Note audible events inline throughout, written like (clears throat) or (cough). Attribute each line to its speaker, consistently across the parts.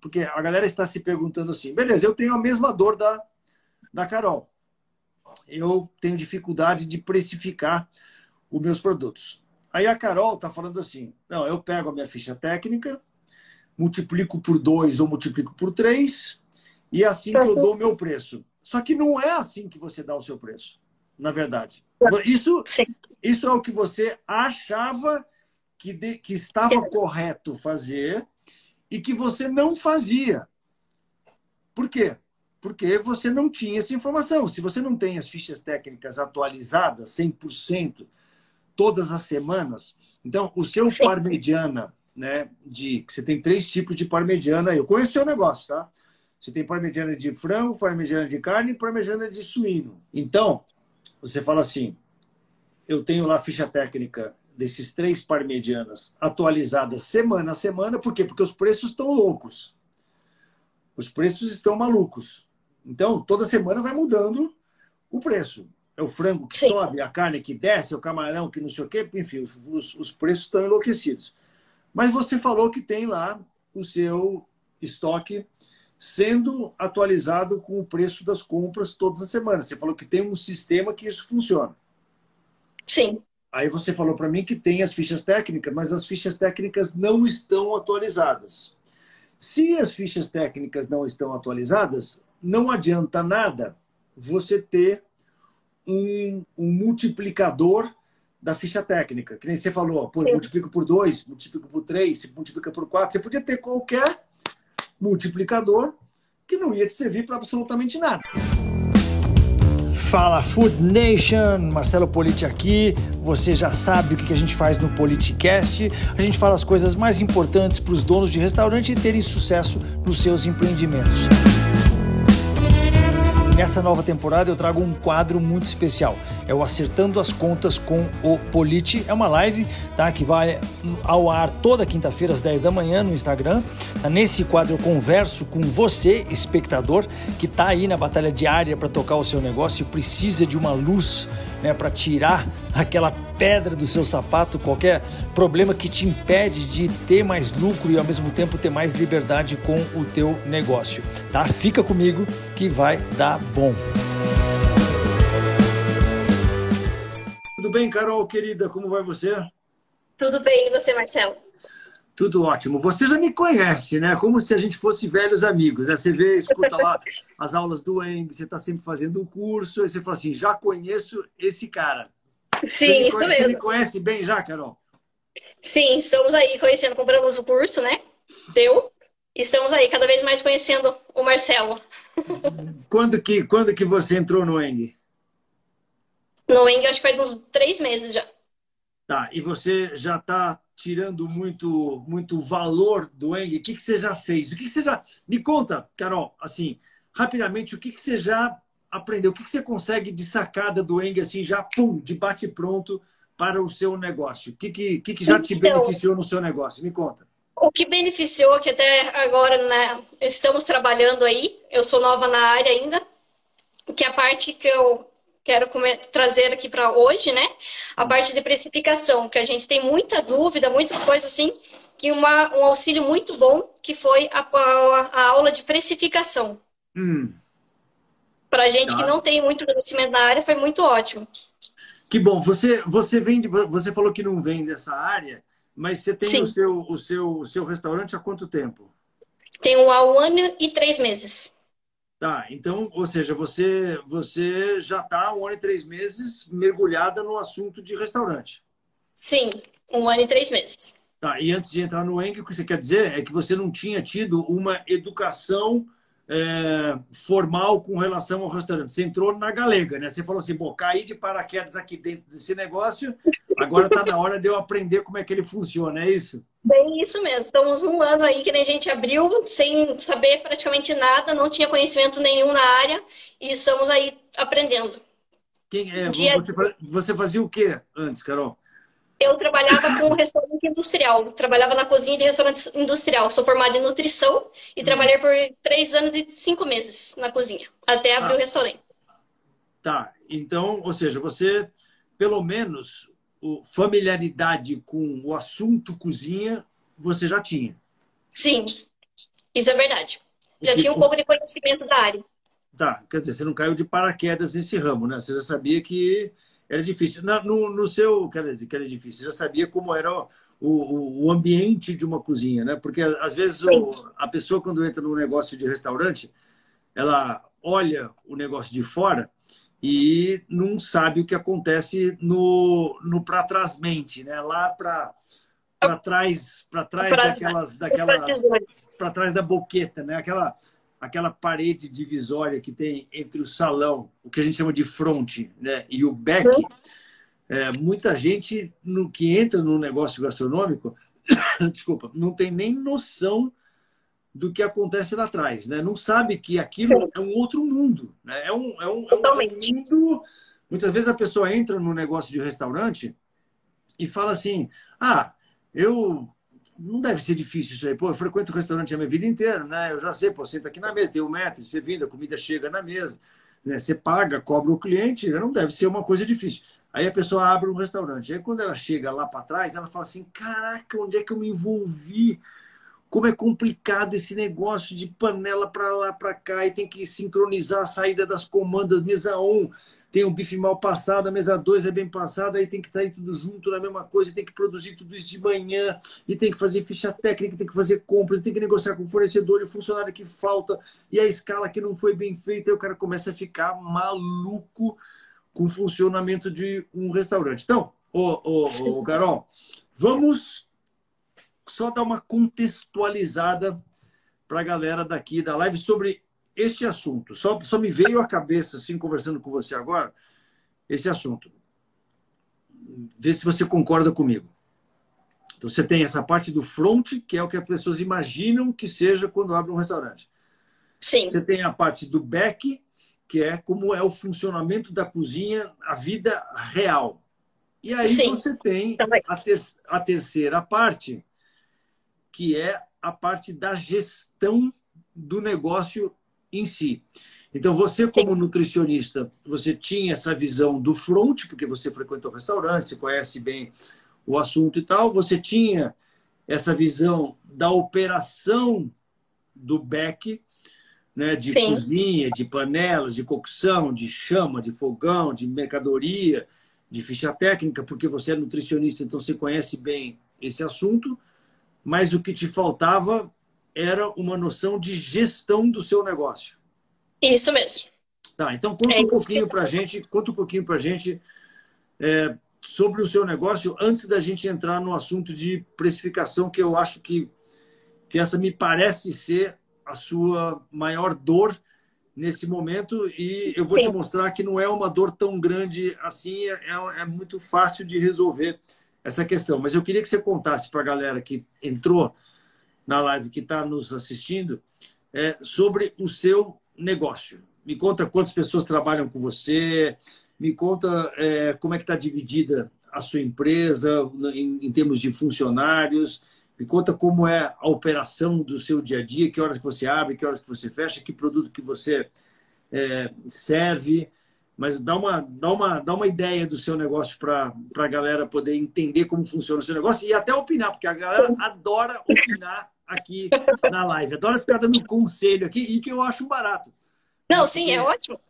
Speaker 1: porque a galera está se perguntando assim, beleza, eu tenho a mesma dor da, da Carol. Eu tenho dificuldade de precificar os meus produtos. Aí a Carol está falando assim, não, eu pego a minha ficha técnica, multiplico por dois ou multiplico por três, e é assim que eu dou o meu preço. Só que não é assim que você dá o seu preço, na verdade. Isso, isso é o que você achava que, de, que estava correto fazer e que você não fazia. Por quê? Porque você não tinha essa informação. Se você não tem as fichas técnicas atualizadas 100% todas as semanas, então o seu Sim. par mediana, né, de você tem três tipos de par mediana, eu conheço o seu negócio, tá? Você tem par mediana de frango, par mediana de carne e par mediana de suíno. Então, você fala assim, eu tenho lá a ficha técnica desses três par medianas atualizadas semana a semana. Por quê? Porque os preços estão loucos. Os preços estão malucos. Então, toda semana vai mudando o preço. É o frango que Sim. sobe, a carne que desce, é o camarão que não sei o quê. Enfim, os, os, os preços estão enlouquecidos. Mas você falou que tem lá o seu estoque sendo atualizado com o preço das compras todas as semanas. Você falou que tem um sistema que isso funciona.
Speaker 2: Sim.
Speaker 1: Aí você falou para mim que tem as fichas técnicas, mas as fichas técnicas não estão atualizadas. Se as fichas técnicas não estão atualizadas, não adianta nada você ter um, um multiplicador da ficha técnica. Que nem você falou, pô, multiplica por dois, multiplica por três, multiplica por quatro. Você podia ter qualquer multiplicador que não ia te servir para absolutamente nada. Fala Food Nation, Marcelo Politi aqui. Você já sabe o que a gente faz no Politicast. A gente fala as coisas mais importantes para os donos de restaurante terem sucesso nos seus empreendimentos. Nessa nova temporada eu trago um quadro muito especial. É o Acertando as Contas com o Politi. É uma live tá, que vai ao ar toda quinta-feira às 10 da manhã no Instagram. Tá, nesse quadro eu converso com você, espectador, que está aí na batalha diária para tocar o seu negócio e precisa de uma luz né, para tirar aquela pedra do seu sapato, qualquer problema que te impede de ter mais lucro e ao mesmo tempo ter mais liberdade com o teu negócio. Tá? Fica comigo que vai dar bom. Tudo bem, Carol, querida? Como vai você?
Speaker 2: Tudo bem, e você, Marcelo?
Speaker 1: Tudo ótimo. Você já me conhece, né? Como se a gente fosse velhos amigos. Né? Você vê, escuta lá (laughs) as aulas do Eng, você está sempre fazendo um curso, aí você fala assim, já conheço esse cara.
Speaker 2: Sim, isso
Speaker 1: conhece,
Speaker 2: mesmo. Você
Speaker 1: me conhece bem já, Carol?
Speaker 2: Sim, estamos aí conhecendo, compramos o curso, né? Deu. Estamos aí cada vez mais conhecendo o Marcelo. (laughs)
Speaker 1: Quando que, quando que você entrou no Eng?
Speaker 2: No Eng, acho que faz uns três meses já.
Speaker 1: Tá, e você já está tirando muito, muito valor do Eng? O que, que você já fez? O que, que você já. Me conta, Carol, assim, rapidamente, o que, que você já aprendeu? O que, que você consegue de sacada do Eng, assim, já, pum, de bate-pronto para o seu negócio? O que, que, que, que já te então, beneficiou no seu negócio? Me conta.
Speaker 2: O que beneficiou, que até agora né, estamos trabalhando aí, eu sou nova na área ainda, que é a parte que eu quero trazer aqui para hoje, né? A parte de precificação, que a gente tem muita dúvida, muitas coisas assim, que uma, um auxílio muito bom, que foi a, a, a aula de precificação.
Speaker 1: Hum.
Speaker 2: Para a gente tá. que não tem muito conhecimento na área, foi muito ótimo.
Speaker 1: Que bom. Você, você, vem de, você falou que não vem dessa área, mas você tem o seu, o, seu, o seu restaurante há quanto tempo?
Speaker 2: Tenho há um ano e três meses.
Speaker 1: Tá, então, ou seja, você, você já está um ano e três meses mergulhada no assunto de restaurante.
Speaker 2: Sim, um ano e três meses.
Speaker 1: Tá, e antes de entrar no ENC, o que você quer dizer é que você não tinha tido uma educação é, formal com relação ao restaurante. Você entrou na galega, né? Você falou assim, bom, caí de paraquedas aqui dentro desse negócio, agora está na hora de eu aprender como é que ele funciona, é isso?
Speaker 2: Bem, isso mesmo. Estamos um ano aí que a gente abriu sem saber praticamente nada, não tinha conhecimento nenhum na área e estamos aí aprendendo.
Speaker 1: Quem é? Dia você, você fazia o que antes, Carol?
Speaker 2: Eu trabalhava com restaurante industrial, trabalhava na cozinha de restaurante industrial. Sou formada em nutrição e trabalhei por três anos e cinco meses na cozinha, até abrir ah. o restaurante.
Speaker 1: Tá, então, ou seja, você, pelo menos, familiaridade com o assunto cozinha, você já tinha.
Speaker 2: Sim. Isso é verdade. Já tinha um pouco de conhecimento da área.
Speaker 1: Tá, quer dizer, você não caiu de paraquedas nesse ramo, né? Você já sabia que era difícil. Na, no, no seu, quer dizer, que era difícil, já sabia como era o, o, o ambiente de uma cozinha, né? Porque às vezes o, a pessoa, quando entra num negócio de restaurante, ela olha o negócio de fora e não sabe o que acontece no, no para trás mente, né? Lá para para trás, para trás pra daquelas, daquela, para trás da boqueta, né? Aquela, aquela parede divisória que tem entre o salão, o que a gente chama de fronte, né? E o back. Uhum. É, muita gente no que entra no negócio gastronômico, (coughs) desculpa, não tem nem noção do que acontece lá atrás, né? Não sabe que aquilo Sim. é um outro mundo, né? É um, é um, é um mundo. Muitas vezes a pessoa entra no negócio de restaurante e fala assim: ah, eu não deve ser difícil isso aí. Pô, eu frequento restaurante a minha vida inteira, né? Eu já sei, pô, senta aqui na mesa, tem um metro, você vira, a comida chega na mesa, né? você paga, cobra o cliente, não deve ser uma coisa difícil. Aí a pessoa abre um restaurante. Aí quando ela chega lá para trás, ela fala assim: caraca, onde é que eu me envolvi? Como é complicado esse negócio de panela para lá, para cá, e tem que sincronizar a saída das comandas, mesa 1 tem o bife mal passado, a mesa 2 é bem passada, aí tem que sair tudo junto na mesma coisa, tem que produzir tudo isso de manhã, e tem que fazer ficha técnica, tem que fazer compras, tem que negociar com o fornecedor e o funcionário que falta, e a escala que não foi bem feita, aí o cara começa a ficar maluco com o funcionamento de um restaurante. Então, ô, ô, ô Carol, vamos só dar uma contextualizada para a galera daqui da live sobre este assunto. Só, só me veio à cabeça, assim, conversando com você agora, esse assunto. Vê se você concorda comigo. Então, você tem essa parte do front, que é o que as pessoas imaginam que seja quando abre um restaurante.
Speaker 2: Sim.
Speaker 1: Você tem a parte do back, que é como é o funcionamento da cozinha, a vida real. E aí Sim. você tem a, ter a terceira parte, que é a parte da gestão do negócio em si. Então, você, Sim. como nutricionista, você tinha essa visão do front, porque você frequentou restaurante, você conhece bem o assunto e tal. Você tinha essa visão da operação do back, né, de Sim. cozinha, de panelas, de cocção, de chama, de fogão, de mercadoria, de ficha técnica, porque você é nutricionista, então você conhece bem esse assunto. Mas o que te faltava era uma noção de gestão do seu negócio.
Speaker 2: Isso mesmo.
Speaker 1: Tá, então conta é um pouquinho para gente, conta um pouquinho para gente é, sobre o seu negócio antes da gente entrar no assunto de precificação, que eu acho que, que essa me parece ser a sua maior dor nesse momento e eu vou Sim. te mostrar que não é uma dor tão grande assim, é, é, é muito fácil de resolver essa questão. Mas eu queria que você contasse para a galera que entrou na live, que está nos assistindo, é, sobre o seu negócio. Me conta quantas pessoas trabalham com você, me conta é, como é que está dividida a sua empresa em, em, termos de funcionários, me conta como é a operação do seu dia a dia, que horas que você abre, que horas que você fecha, que produto que você é, serve, mas dá uma, dá, uma, dá uma ideia do seu negócio para a galera poder entender como funciona o seu negócio e até opinar, porque a galera Sim. adora opinar aqui na live. Adoro ficar dando conselho aqui e que eu acho barato.
Speaker 2: Não, sim, é ótimo.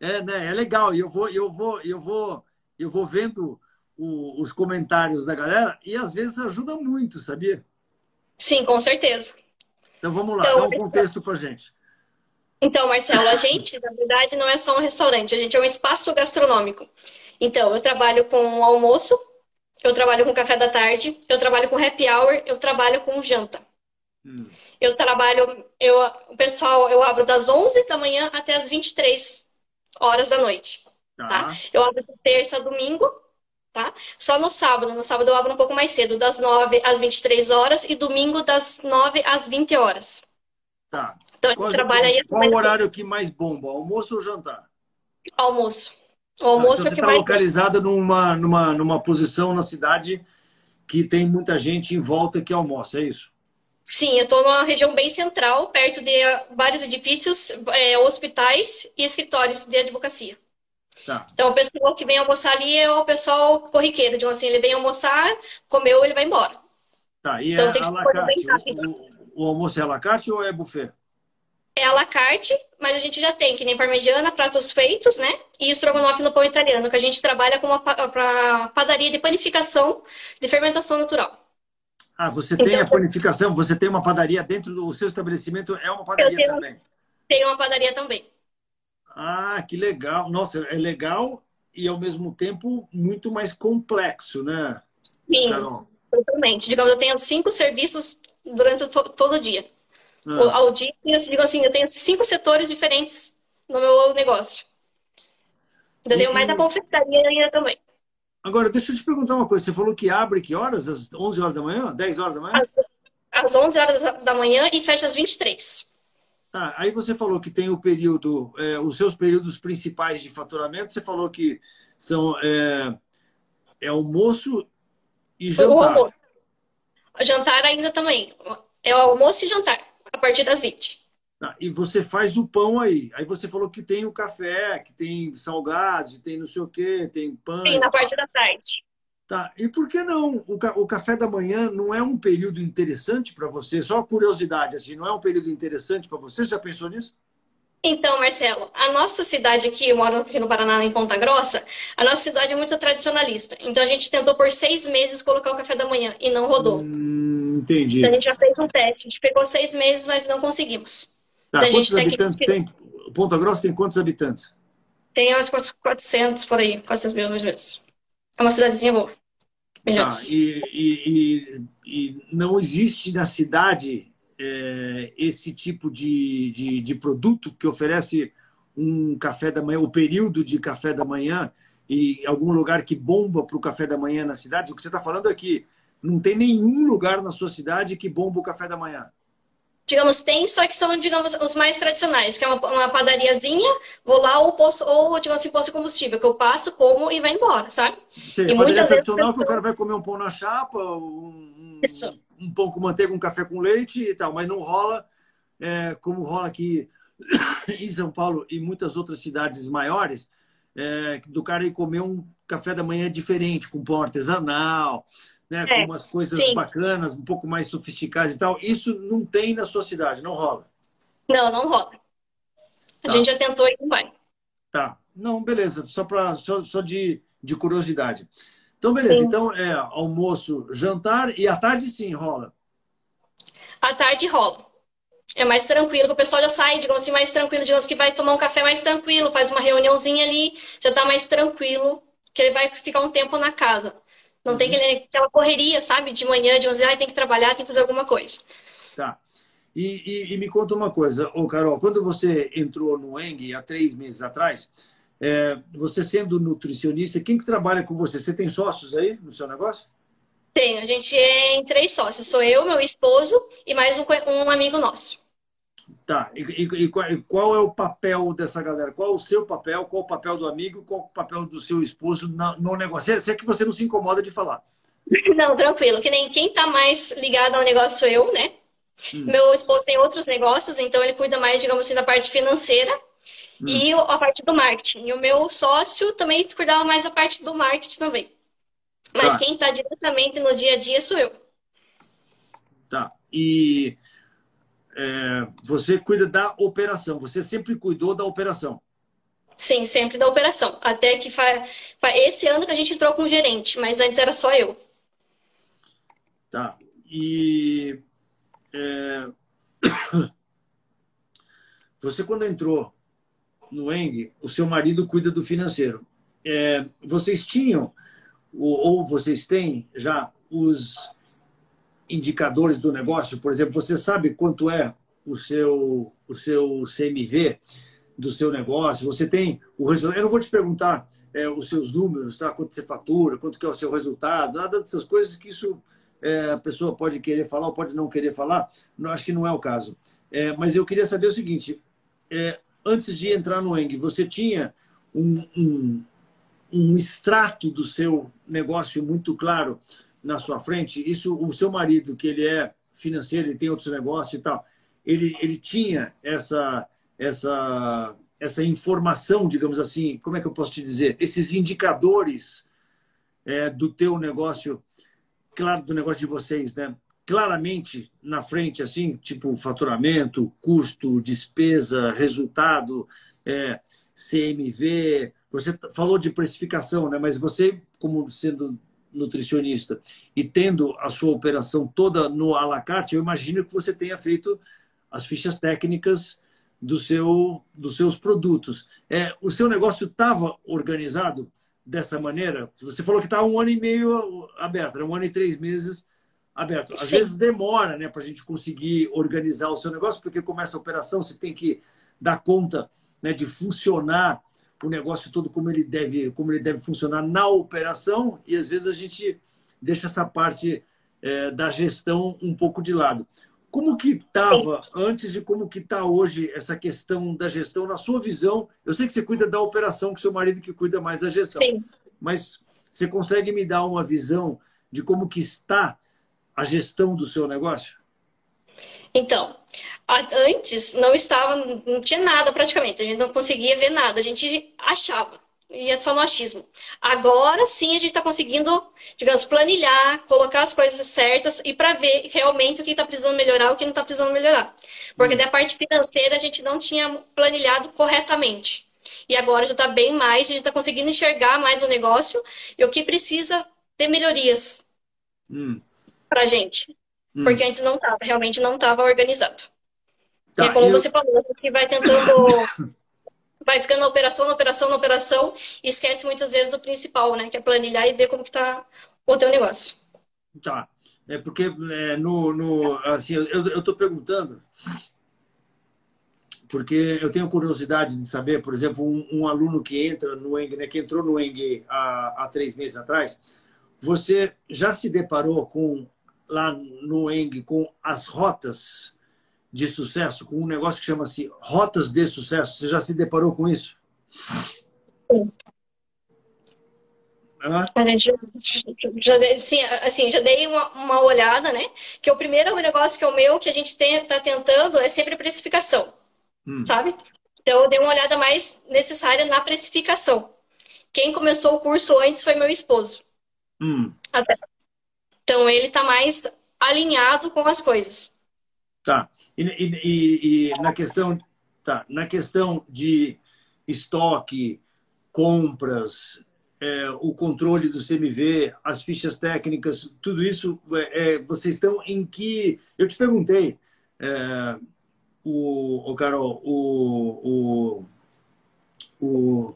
Speaker 1: É, né? É legal. E eu vou, eu vou, eu vou, eu vou vendo o, os comentários da galera e às vezes ajuda muito, sabia?
Speaker 2: Sim, com certeza.
Speaker 1: Então vamos lá, então, dá um contexto para gente.
Speaker 2: Então, Marcelo, a gente, na verdade, não é só um restaurante, a gente é um espaço gastronômico. Então, eu trabalho com almoço, eu trabalho com café da tarde, eu trabalho com happy hour, eu trabalho com janta. Hum. Eu trabalho, eu, o pessoal, eu abro das 11 da manhã até as 23 horas da noite. Tá. tá? Eu abro de terça a domingo, tá? Só no sábado. No sábado eu abro um pouco mais cedo, das 9 às 23 horas e domingo das 9 às 20 horas.
Speaker 1: Tá.
Speaker 2: Então a gente trabalha aí.
Speaker 1: Qual o horário que mais bomba? Almoço ou jantar?
Speaker 2: Almoço. O almoço
Speaker 1: tá, então
Speaker 2: é o que
Speaker 1: tá
Speaker 2: mais.
Speaker 1: localizada numa, numa, numa posição na cidade que tem muita gente em volta que almoça, é isso?
Speaker 2: Sim, eu estou numa região bem central, perto de vários edifícios, é, hospitais e escritórios de advocacia. Tá. Então, o pessoal que vem almoçar ali é o pessoal corriqueiro. Então, assim, ele vem almoçar, comeu, ele vai embora.
Speaker 1: Tá, e então, tem que rápido. O, o almoço é à la carte ou é buffet?
Speaker 2: É à la carte, mas a gente já tem, que nem parmegiana, pratos feitos, né? E estrogonofe no pão italiano, que a gente trabalha com uma padaria de panificação de fermentação natural.
Speaker 1: Ah, você tem então, a panificação, você tem uma padaria dentro do seu estabelecimento, é uma padaria
Speaker 2: tenho,
Speaker 1: também?
Speaker 2: Tem uma padaria também.
Speaker 1: Ah, que legal. Nossa, é legal e ao mesmo tempo muito mais complexo, né?
Speaker 2: Sim, Carol? totalmente. Digamos, eu tenho cinco serviços durante to todo o dia. Ah. Ao dia, eu digo assim, eu tenho cinco setores diferentes no meu negócio. Ainda e... tenho mais a confeitaria ainda também.
Speaker 1: Agora, deixa eu te perguntar uma coisa. Você falou que abre que horas? Às 11 horas da manhã? 10 horas da manhã?
Speaker 2: Às, às 11 horas da manhã e fecha às 23.
Speaker 1: Tá, aí você falou que tem o período, é, os seus períodos principais de faturamento. Você falou que são é, é almoço e jantar. O almoço.
Speaker 2: Jantar ainda também. É o almoço e jantar, a partir das 20.
Speaker 1: Tá, e você faz o pão aí. Aí você falou que tem o café, que tem salgados, tem não sei o quê, tem pão.
Speaker 2: Sim, na parte da tarde.
Speaker 1: Tá, e por que não? O, ca o café da manhã não é um período interessante para você? Só curiosidade, assim, não é um período interessante para você? Você já pensou nisso?
Speaker 2: Então, Marcelo, a nossa cidade aqui, eu moro aqui no Paraná, em Ponta Grossa, a nossa cidade é muito tradicionalista. Então, a gente tentou por seis meses colocar o café da manhã e não rodou.
Speaker 1: Hum, entendi.
Speaker 2: Então, a gente já fez um teste. A gente pegou seis meses, mas não conseguimos.
Speaker 1: Tá, então, quantos habitantes tem? Ponta Grossa tem quantos habitantes?
Speaker 2: Tem uns 400 por aí, 400 mil mais ou menos. É uma cidadezinha boa.
Speaker 1: Tá, e, e, e, não existe na cidade é, esse tipo de, de, de, produto que oferece um café da manhã, o período de café da manhã, e algum lugar que bomba para o café da manhã na cidade? O que você está falando é que não tem nenhum lugar na sua cidade que bomba o café da manhã
Speaker 2: digamos, tem, só que são, digamos, os mais tradicionais, que é uma, uma padariazinha, vou lá ou posto, ou, digamos assim, posto combustível, que eu passo, como e vai embora, sabe?
Speaker 1: Sim, e muitas vezes tradicional pessoas... que o cara vai comer um pão na chapa, um, um, pão com manteiga, um café com leite e tal, mas não rola é, como rola aqui (coughs) em São Paulo e muitas outras cidades maiores, é, do cara ir comer um café da manhã diferente, com pão artesanal, né, é, com umas coisas sim. bacanas, um pouco mais sofisticadas e tal. Isso não tem na sua cidade, não rola?
Speaker 2: Não, não rola. A tá. gente já tentou e não vai.
Speaker 1: Tá. Não, beleza. Só, pra, só, só de, de curiosidade. Então, beleza. Sim. Então, é almoço, jantar e à tarde sim rola?
Speaker 2: À tarde rola. É mais tranquilo, o pessoal já sai, digamos assim, mais tranquilo, digamos que vai tomar um café mais tranquilo, faz uma reuniãozinha ali, já tá mais tranquilo, que ele vai ficar um tempo na casa. Não tem aquele, aquela correria, sabe? De manhã, de 11 horas, tem que trabalhar, tem que fazer alguma coisa.
Speaker 1: Tá. E, e, e me conta uma coisa, ô Carol, quando você entrou no ENG há três meses atrás, é, você sendo nutricionista, quem que trabalha com você? Você tem sócios aí no seu negócio?
Speaker 2: Tenho, a gente é em três sócios. Sou eu, meu esposo e mais um, um amigo nosso.
Speaker 1: Tá, e, e, e, qual é o papel dessa galera? Qual é o seu papel? Qual é o papel do amigo? Qual é o papel do seu esposo no negócio? Se é que você não se incomoda de falar. (laughs)
Speaker 2: Não, tranquilo. Que nem quem está mais ligado ao negócio sou eu, né? Hum. Meu esposo tem outros negócios, então ele cuida mais, digamos assim, da parte financeira hum. e a parte do marketing. E o meu sócio também cuidava mais da parte do marketing também. Mas tá. quem está diretamente no dia a dia sou eu.
Speaker 1: Tá. E é, você cuida da operação, você sempre cuidou da operação.
Speaker 2: Sim, sempre da operação. Até que fa... esse ano que a gente entrou com o gerente, mas antes era só eu.
Speaker 1: Tá. E é... (coughs) você quando entrou no Eng, o seu marido cuida do financeiro. É... vocês tinham ou vocês têm já os indicadores do negócio? Por exemplo, você sabe quanto é o seu, o seu CMV do seu negócio? Você tem o resultado? Eu não vou te perguntar é, os seus números, tá? quanto você fatura, quanto que é o seu resultado, nada dessas coisas que isso é, a pessoa pode querer falar ou pode não querer falar. Não, acho que não é o caso. É, mas eu queria saber o seguinte: é, antes de entrar no ENG, você tinha um, um, um extrato do seu negócio muito claro na sua frente, isso o seu marido, que ele é financeiro, ele tem outros negócios e tal, ele, ele tinha essa, essa, essa informação, digamos assim, como é que eu posso te dizer? Esses indicadores é, do teu negócio, claro, do negócio de vocês, né? claramente na frente, assim, tipo faturamento, custo, despesa, resultado, é, CMV. Você falou de precificação, né? Mas você, como sendo nutricionista e tendo a sua operação toda no à la carte, eu imagino que você tenha feito as fichas técnicas do seu, dos seus produtos. É, o seu negócio estava organizado dessa maneira? Você falou que está um ano e meio aberto, um ano e três meses aberto. Às Sim. vezes demora né, para a gente conseguir organizar o seu negócio, porque começa a operação, você tem que dar conta né, de funcionar o negócio todo como ele deve, como ele deve funcionar na operação, e às vezes a gente deixa essa parte é, da gestão um pouco de lado. Como que estava antes e como que está hoje essa questão da gestão na sua visão? Eu sei que você cuida da operação, que seu marido que cuida mais da gestão. Sim. Mas você consegue me dar uma visão de como que está a gestão do seu negócio?
Speaker 2: Então, antes não estava, não tinha nada praticamente, a gente não conseguia ver nada, a gente achava, ia só no achismo. Agora sim a gente está conseguindo, digamos, planilhar, colocar as coisas certas e para ver realmente o que está precisando melhorar, o que não está precisando melhorar. Porque hum. da parte financeira a gente não tinha planilhado corretamente. E agora já está bem mais, a gente está conseguindo enxergar mais o negócio e o que precisa ter melhorias hum. para a gente. Hum. Porque antes não estava, realmente não estava organizado. Tá, é como eu... você falou, você vai tentando (coughs) vai ficando na operação, na operação, na operação, e esquece muitas vezes do principal, né? Que é planilhar e ver como que tá o teu negócio.
Speaker 1: Tá. É porque é, no, no, assim, eu estou perguntando porque eu tenho curiosidade de saber, por exemplo, um, um aluno que entra no ENG, né, que entrou no ENG há, há três meses atrás, você já se deparou com lá no ENG com as rotas de sucesso, com um negócio que chama-se Rotas de Sucesso. Você já se deparou com isso?
Speaker 2: Sim. Ah? Gente já, sim, assim, já dei uma, uma, olhada, né? Que o primeiro negócio que é o meu, que a gente está tentando, é sempre a precificação, hum. sabe? Então, eu dei uma olhada mais necessária na precificação. Quem começou o curso antes foi meu esposo. Hum. Então, ele está mais alinhado com as coisas.
Speaker 1: Tá. E, e, e, na questão, tá, na questão de estoque, compras, é, o controle do CMV, as fichas técnicas, tudo isso, é, é, vocês estão em que? Eu te perguntei, é, o, o Carol, o, o, o,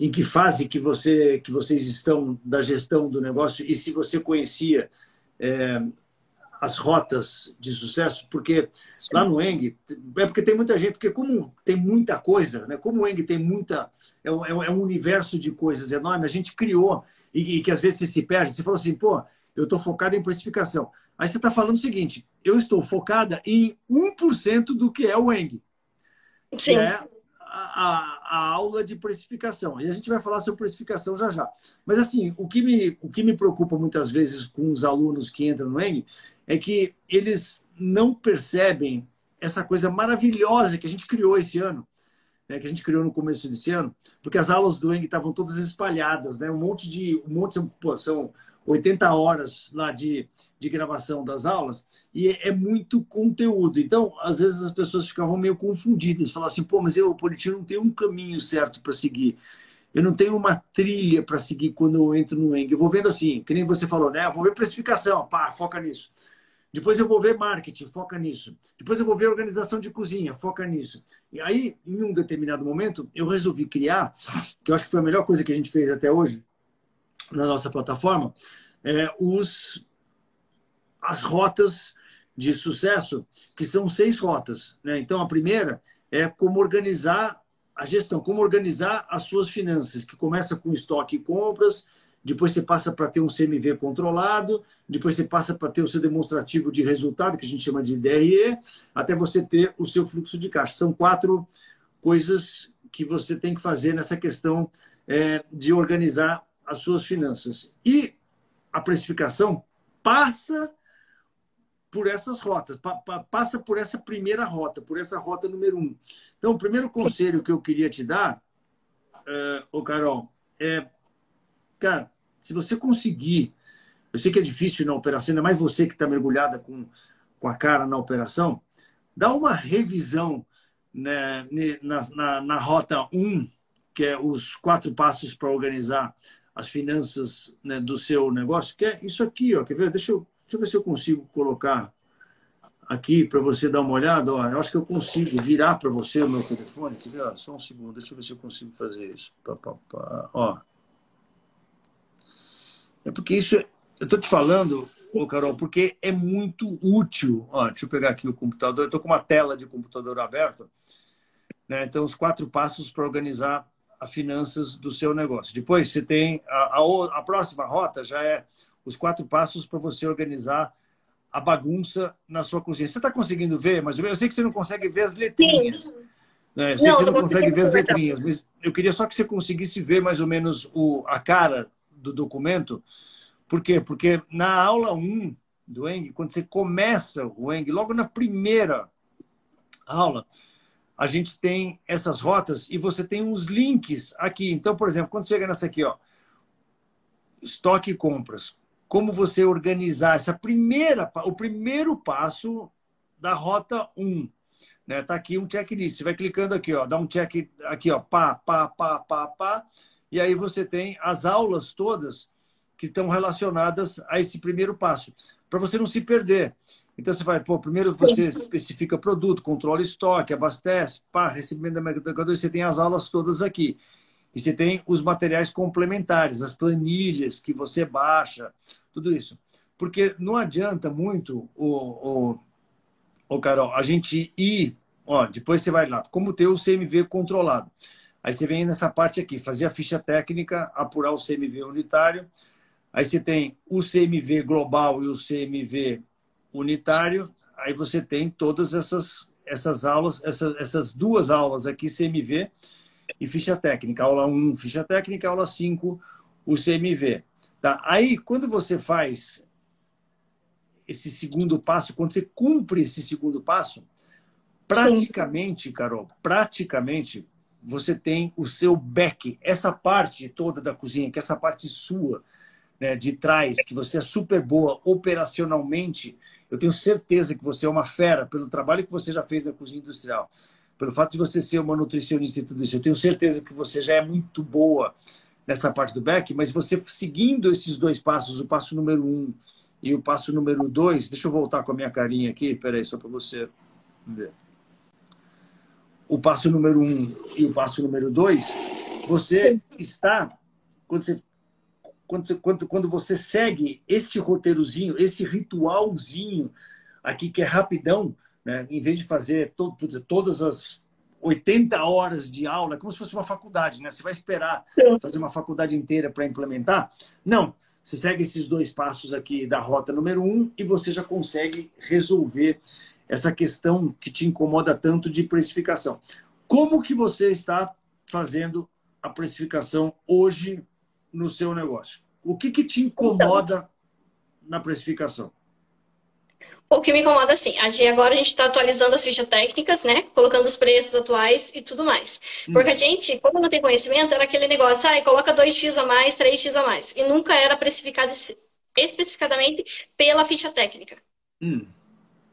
Speaker 1: em que fase que você que vocês estão da gestão do negócio e se você conhecia é, as rotas de sucesso, porque Sim. lá no Eng, é porque tem muita gente, porque como tem muita coisa, né? como o Eng tem muita, é um, é um universo de coisas enorme, a gente criou, e, e que às vezes você se perde, você falou assim, pô, eu estou focado em precificação. Aí você está falando o seguinte, eu estou focada em 1% do que é o Eng. Sim. É a, a, aula de precificação. E a gente vai falar sobre precificação já já. Mas, assim, o que me, o que me preocupa muitas vezes com os alunos que entram no ENG é que eles não percebem essa coisa maravilhosa que a gente criou esse ano, né, que a gente criou no começo desse ano, porque as aulas do ENG estavam todas espalhadas, né, um monte de. Um monte de são 80 horas lá de, de gravação das aulas, e é, é, muito conteúdo. Então, às vezes as pessoas ficavam meio confundidas, falavam assim, pô, mas eu, Politino, não tenho um caminho certo para seguir. Eu não tenho uma trilha para seguir quando eu entro no ENG. Eu vou vendo assim, que nem você falou, né? Eu vou ver precificação, pá, foca nisso. Depois eu vou ver marketing, foca nisso. Depois eu vou ver organização de cozinha, foca nisso. E aí, em um determinado momento, eu resolvi criar, que eu acho que foi a melhor coisa que a gente fez até hoje, na nossa plataforma, é, os, as rotas de sucesso, que são seis rotas. Né? Então, a primeira é como organizar a gestão, como organizar as suas finanças, que começa com estoque e compras, depois você passa para ter um CMV controlado, depois você passa para ter o seu demonstrativo de resultado, que a gente chama de DRE, até você ter o seu fluxo de caixa. São quatro coisas que você tem que fazer nessa questão é, de organizar as suas finanças. E a precificação passa por essas rotas, pa, pa, passa por essa primeira rota, por essa rota número um. Então, o primeiro conselho Sim. que eu queria te dar, uh, ô Carol, é, cara, se você conseguir eu sei que é difícil na operação, ainda mais você que está mergulhada com, com a cara na operação, dá uma revisão né, na, na, na rota 1, que é os quatro passos para organizar as finanças né, do seu negócio, que é isso aqui, ó, quer ver? Deixa eu, deixa eu ver se eu consigo colocar aqui para você dar uma olhada. Ó, eu acho que eu consigo virar para você o meu telefone. Quer ver? Só um segundo, deixa eu ver se eu consigo fazer isso. Pá, pá, pá. Ó. É porque isso, eu estou te falando, ô Carol, porque é muito útil. Ó, deixa eu pegar aqui o computador. Eu estou com uma tela de computador aberta. Né? Então, os quatro passos para organizar as finanças do seu negócio. Depois, você tem a, a, a próxima rota, já é os quatro passos para você organizar a bagunça na sua cozinha. Você está conseguindo ver, mas eu sei que você não consegue ver as letrinhas. Né? Eu sei não, que você não consegue ver as letrinhas, mas eu queria só que você conseguisse ver mais ou menos o, a cara do documento. Por quê? Porque na aula 1 do Eng, quando você começa o Eng, logo na primeira aula, a gente tem essas rotas e você tem uns links aqui. Então, por exemplo, quando chega nessa aqui, ó, estoque e compras, como você organizar essa primeira, o primeiro passo da rota 1. Né? Tá aqui um checklist. Você vai clicando aqui, ó, dá um check aqui, ó, pá, pá, pá, pá, pá, e aí você tem as aulas todas que estão relacionadas a esse primeiro passo, para você não se perder. Então você vai, pô, primeiro você Sim. especifica produto, controla estoque, abastece, pá, recebimento da mercadoria, você tem as aulas todas aqui. E você tem os materiais complementares, as planilhas que você baixa, tudo isso. Porque não adianta muito, o, o, o Carol, a gente ir. Ó, depois você vai lá, como ter o CMV controlado. Aí você vem nessa parte aqui, fazer a ficha técnica, apurar o CMV unitário. Aí você tem o CMV global e o CMV unitário. Aí você tem todas essas, essas aulas, essas, essas duas aulas aqui, CMV e ficha técnica. Aula 1, ficha técnica, aula 5, o CMV. Tá? Aí, quando você faz esse segundo passo, quando você cumpre esse segundo passo, praticamente, Sim. Carol, praticamente você tem o seu back, essa parte toda da cozinha, que é essa parte sua, né, de trás, que você é super boa operacionalmente, eu tenho certeza que você é uma fera pelo trabalho que você já fez na cozinha industrial pelo fato de você ser uma nutricionista e tudo isso, eu tenho certeza que você já é muito boa nessa parte do back, mas você seguindo esses dois passos, o passo número um e o passo número dois, deixa eu voltar com a minha carinha aqui, peraí, só para você ver. O passo número um e o passo número dois, você Sim. está, quando você, quando, você, quando, quando você segue esse roteirozinho, esse ritualzinho aqui que é rapidão, né? Em vez de fazer to todas as 80 horas de aula, como se fosse uma faculdade, né? Você vai esperar fazer uma faculdade inteira para implementar? Não. Você segue esses dois passos aqui da rota número um e você já consegue resolver essa questão que te incomoda tanto de precificação. Como que você está fazendo a precificação hoje no seu negócio? O que, que te incomoda na precificação?
Speaker 2: O que me incomoda assim, agora a gente está atualizando as fichas técnicas, né? Colocando os preços atuais e tudo mais. Hum. Porque a gente, como não tem conhecimento, era aquele negócio, ah, coloca 2x a mais, 3x a mais. E nunca era precificado especificadamente pela ficha técnica. Hum.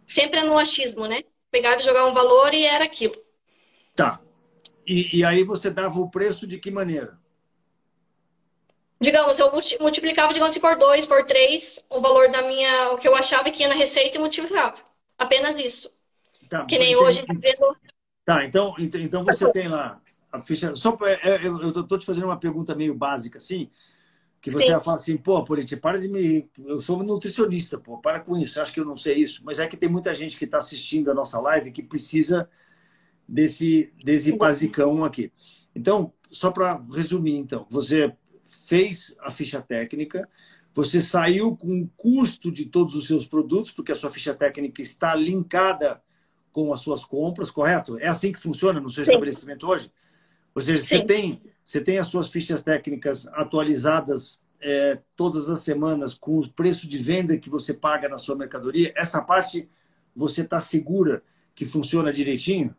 Speaker 2: Sempre é no achismo, né? Pegava e jogava um valor e era aquilo.
Speaker 1: Tá. E, e aí você dava o preço de que maneira?
Speaker 2: Digamos, eu multiplicava, digamos assim, por dois, por três, o valor da minha, o que eu achava que ia na receita e multiplicava. Apenas isso. Tá, que nem hoje, tá.
Speaker 1: Tá, então, então você tem lá a ficha. Só é, é, eu estou te fazendo uma pergunta meio básica, assim, que você Sim. vai falar assim, pô, Politi, para de me. Eu sou nutricionista, pô, para com isso. Acho que eu não sei isso. Mas é que tem muita gente que está assistindo a nossa live que precisa desse, desse basicão aqui. Então, só para resumir, então, você fez a ficha técnica, você saiu com o custo de todos os seus produtos, porque a sua ficha técnica está linkada com as suas compras, correto? É assim que funciona no seu Sim. estabelecimento hoje? Ou seja, você tem, você tem as suas fichas técnicas atualizadas é, todas as semanas com o preço de venda que você paga na sua mercadoria. Essa parte você está segura que funciona direitinho?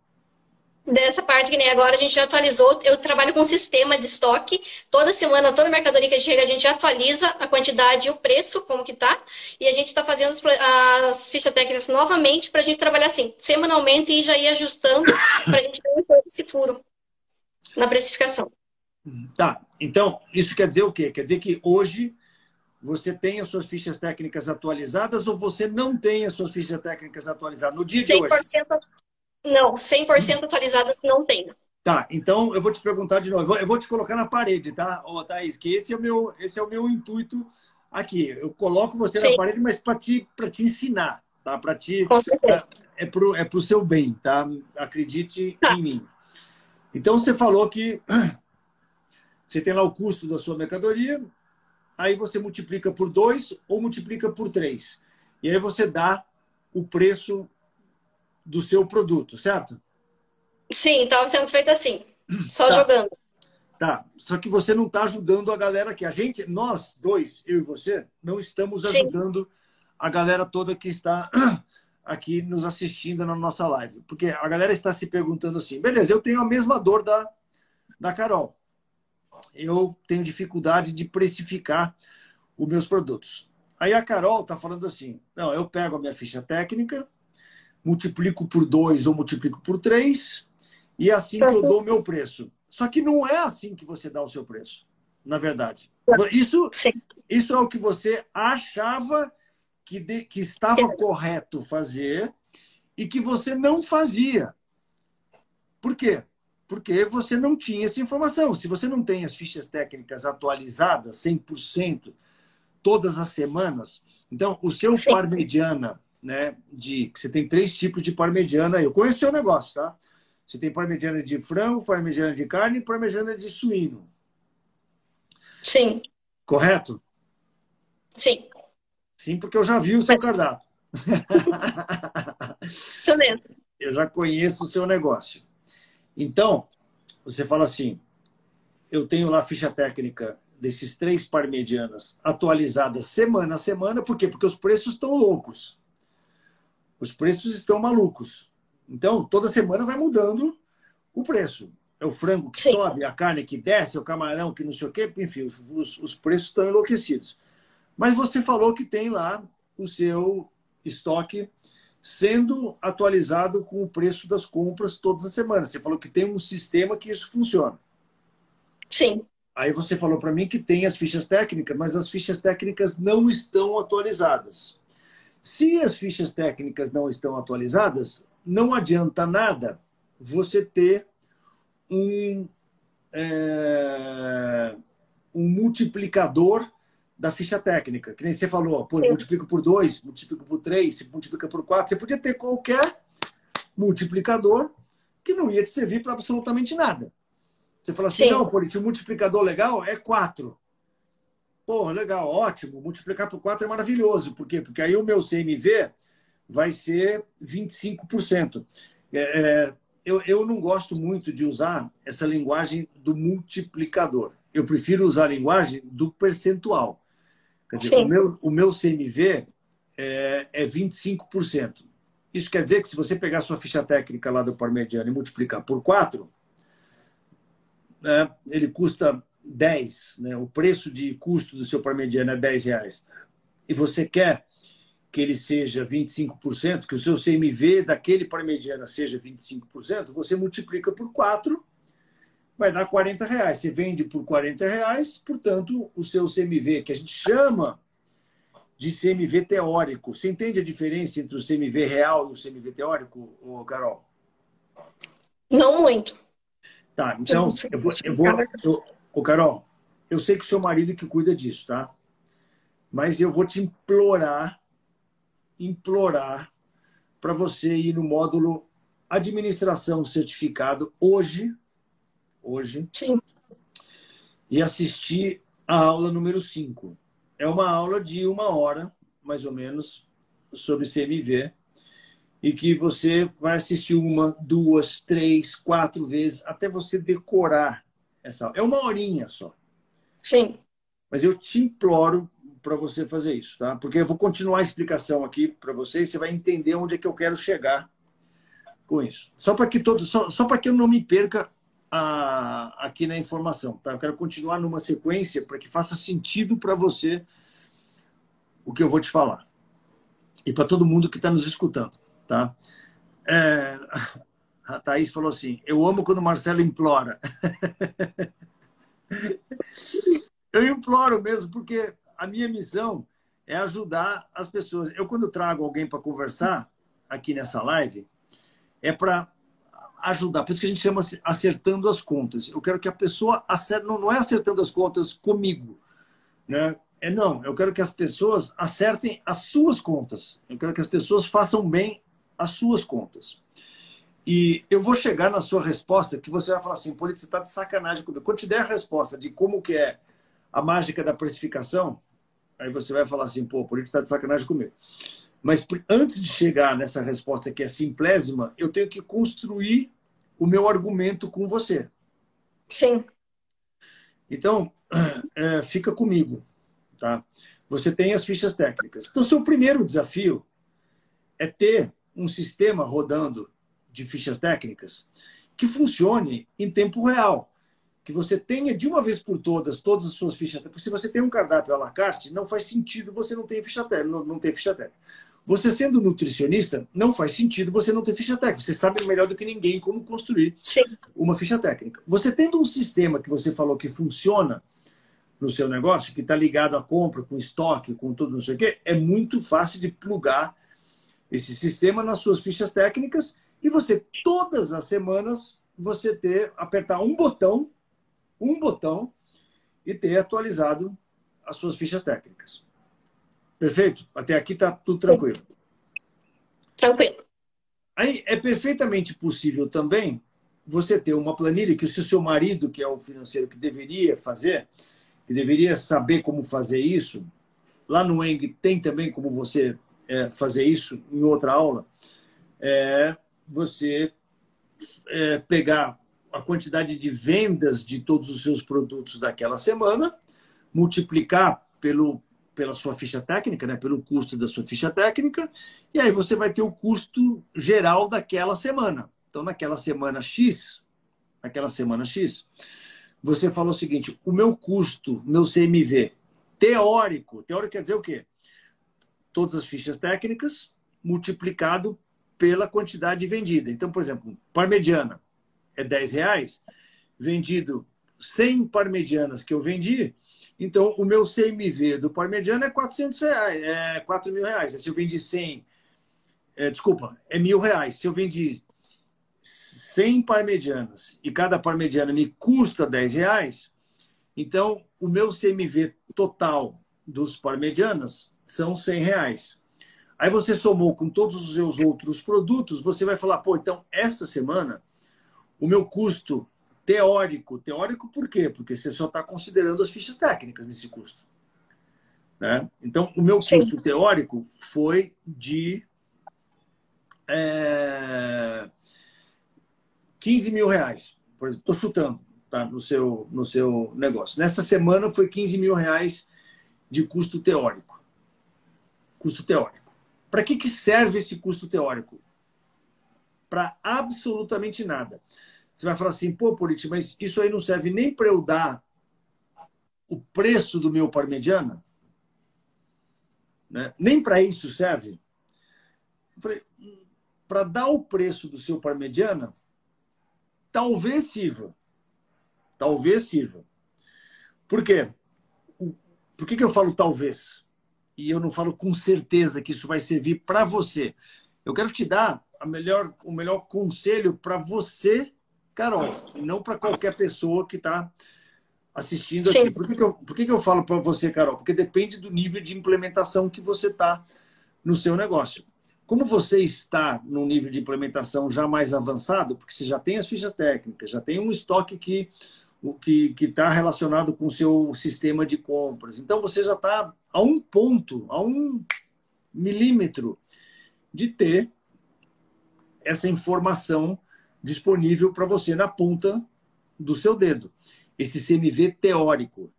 Speaker 2: Dessa parte que nem agora a gente já atualizou. Eu trabalho com um sistema de estoque. Toda semana, toda mercadoria que chega, a gente atualiza a quantidade e o preço, como que tá. E a gente está fazendo as, as, fichas técnicas novamente para a gente trabalhar assim, semanalmente e já ir ajustando para a gente não ter esse furo na precificação.
Speaker 1: Tá. Então, isso quer dizer o quê? Quer dizer que hoje você tem as suas fichas técnicas atualizadas ou você não tem as suas fichas técnicas atualizadas no dia 100% de hoje?
Speaker 2: Não, 100% atualizadas não tenho.
Speaker 1: Tá, então eu vou te perguntar de novo. Eu vou te colocar na parede, tá, Ô, Thaís? Que esse é o meu, esse é o meu intuito aqui. Eu coloco você Sim. na parede, mas para te, te ensinar, tá? Para te. É pro, é pro seu bem, tá? Acredite tá. em mim. Então você falou que (clears throat) você tem lá o custo da sua mercadoria, aí você multiplica por dois ou multiplica por três. E aí você dá o preço do seu produto, certo?
Speaker 2: Sim, estava sendo feito assim, (clears throat) só tá. jogando.
Speaker 1: Tá, só que você não está ajudando a galera aqui. A gente, nós dois, eu e você, não estamos ajudando Sim. a galera toda que está (clears throat) aqui nos assistindo na nossa live. Porque a galera está se perguntando assim, beleza, eu tenho a mesma dor da, da Carol. Eu tenho dificuldade de precificar os meus produtos. Aí a Carol está falando assim, não, eu pego a minha ficha técnica, multiplico por 2 ou multiplico por 3, e é assim que eu dou o meu preço. Só que não é assim que você dá o seu preço, na verdade. Isso, isso é o que você achava que, de, que estava correto fazer e que você não fazia. Por quê? Porque você não tinha essa informação. Se você não tem as fichas técnicas atualizadas 100% todas as semanas, então o seu Sim. par mediana né, de que você tem três tipos de parmegiana. Eu conheci o negócio, tá? Você tem parmegiana de frango, parmegiana de carne e parmegiana de suíno.
Speaker 2: Sim.
Speaker 1: Correto?
Speaker 2: Sim.
Speaker 1: Sim, porque eu já vi o seu Mas... cardápio. (laughs)
Speaker 2: Isso mesmo.
Speaker 1: Eu já conheço o seu negócio. Então, você fala assim: eu tenho lá a ficha técnica desses três parmegianas atualizadas semana a semana, por quê? Porque os preços estão loucos. Os preços estão malucos. Então, toda semana vai mudando o preço. É o frango que Sim. sobe, a carne que desce, é o camarão que não sei o quê, enfim, os, os, os preços estão enlouquecidos. Mas você falou que tem lá o seu estoque sendo atualizado com o preço das compras todas as semanas. Você falou que tem um sistema que isso funciona.
Speaker 2: Sim.
Speaker 1: Aí você falou para mim que tem as fichas técnicas, mas as fichas técnicas não estão atualizadas. Se as fichas técnicas não estão atualizadas, não adianta nada você ter um, é, um multiplicador da ficha técnica. Que nem você falou, pô, multiplica por 2, multiplica por 3, multiplica por 4. Você podia ter qualquer multiplicador que não ia te servir para absolutamente nada. Você fala assim, Sim. não, pô, um multiplicador legal é 4. Pô, legal, ótimo. Multiplicar por 4 é maravilhoso. Por quê? Porque aí o meu CMV vai ser 25%. É, é, eu, eu não gosto muito de usar essa linguagem do multiplicador. Eu prefiro usar a linguagem do percentual. Quer dizer, o meu, o meu CMV é, é 25%. Isso quer dizer que se você pegar sua ficha técnica lá do Parmediano e multiplicar por 4, né, ele custa 10, né? o preço de custo do seu parmegiana é 10 reais, e você quer que ele seja 25%, que o seu CMV daquele parmegiana seja 25%, você multiplica por 4, vai dar 40 reais. Você vende por 40 reais, portanto, o seu CMV, que a gente chama de CMV teórico. Você entende a diferença entre o CMV real e o CMV teórico, Carol?
Speaker 2: Não muito.
Speaker 1: Tá, então, eu vou, eu vou, eu, Ô, Carol, eu sei que o seu marido que cuida disso, tá? Mas eu vou te implorar, implorar para você ir no módulo administração certificado hoje, hoje.
Speaker 2: Sim.
Speaker 1: E assistir a aula número 5. É uma aula de uma hora, mais ou menos, sobre CMV, e que você vai assistir uma, duas, três, quatro vezes, até você decorar essa É uma horinha só.
Speaker 2: Sim.
Speaker 1: Mas eu te imploro para você fazer isso, tá? Porque eu vou continuar a explicação aqui para você e você vai entender onde é que eu quero chegar com isso. Só para que todo, só, só para que eu não me perca a, aqui na informação, tá? Eu quero continuar numa sequência para que faça sentido para você o que eu vou te falar e para todo mundo que está nos escutando, tá? É, a Thaís falou assim: Eu amo quando o Marcelo implora. (laughs) eu imploro mesmo, porque a minha missão é ajudar as pessoas. Eu, quando trago alguém para conversar aqui nessa live, é para ajudar. Por isso que a gente chama acertando as contas. Eu quero que a pessoa acerte, não, não é acertando as contas comigo, né? É não, eu quero que as pessoas acertem as suas contas. Eu quero que as pessoas façam bem as suas contas. E eu vou chegar na sua resposta que você vai falar assim, Polito, você está de sacanagem comigo. Quando te der a resposta de como que é a mágica da precificação, aí você vai falar assim, pô, Polito está de sacanagem comigo. Mas antes de chegar nessa resposta que é simplésima, eu tenho que construir o meu argumento com você.
Speaker 2: Sim.
Speaker 1: Então, é, fica comigo, tá? Você tem as fichas técnicas. Então, seu primeiro desafio é ter um sistema rodando de fichas técnicas que funcione em tempo real. Que você tenha de uma vez por todas todas as suas fichas técnicas. Porque se você tem um cardápio à la carte, não faz sentido você não ter ficha técnica. Não, não ter ficha técnica. Você sendo nutricionista, não faz sentido você não ter ficha técnica. Você sabe melhor do que ninguém como construir
Speaker 2: Sim.
Speaker 1: uma ficha técnica. Você tendo um sistema que você falou que funciona no seu negócio, que está ligado à compra, com estoque, com tudo, não sei o quê, é muito fácil de plugar esse sistema nas suas fichas técnicas e você, todas as semanas, você ter, apertar um botão, um botão, e ter atualizado as suas fichas técnicas. Perfeito? Até aqui está tudo tranquilo.
Speaker 2: Tranquilo.
Speaker 1: Aí é perfeitamente possível também você ter uma planilha que se o seu marido, que é o financeiro que deveria fazer, que deveria saber como fazer isso, lá no Eng tem também como você é, fazer isso em outra aula, é você é, pegar a quantidade de vendas de todos os seus produtos daquela semana, multiplicar pelo pela sua ficha técnica, né, pelo custo da sua ficha técnica, e aí você vai ter o custo geral daquela semana. Então, naquela semana X, naquela semana X, você falou o seguinte: o meu custo, meu CMV teórico, teórico quer dizer o quê? Todas as fichas técnicas multiplicado pela quantidade vendida. Então, por exemplo, parmegiana é 10 reais, vendido 100 parmegianas que eu vendi, então, o meu CMV do parmegiano é 400 reais, é 4 mil reais. Se eu vendi 100, é, desculpa, é mil reais. Se eu vendi 100 parmegianas e cada parmegiana me custa 10 reais, então o meu CMV total dos parmegianas são 100 reais. Aí você somou com todos os seus outros produtos, você vai falar, pô, então essa semana o meu custo teórico. Teórico por quê? Porque você só está considerando as fichas técnicas nesse custo. Né? Então, o meu custo Sim. teórico foi de é, 15 mil reais. Por exemplo, estou chutando tá? no, seu, no seu negócio. Nessa semana foi 15 mil reais de custo teórico. Custo teórico. Para que, que serve esse custo teórico? Para absolutamente nada. Você vai falar assim, pô, Politi, mas isso aí não serve nem para eu dar o preço do meu parmegiana? Né? Nem para isso serve? para dar o preço do seu parmegiana, talvez sirva. Talvez sirva. Por quê? Por que, que eu falo talvez? E eu não falo com certeza que isso vai servir para você. Eu quero te dar a melhor, o melhor conselho para você Carol, não para qualquer pessoa que está assistindo Sim. aqui. Por, que, que, eu, por que, que eu falo para você, Carol? Porque depende do nível de implementação que você está no seu negócio. Como você está num nível de implementação já mais avançado, porque você já tem as fichas técnicas, já tem um estoque que o que está relacionado com o seu sistema de compras. Então você já está a um ponto, a um milímetro de ter essa informação disponível para você na ponta do seu dedo. Esse CMV teórico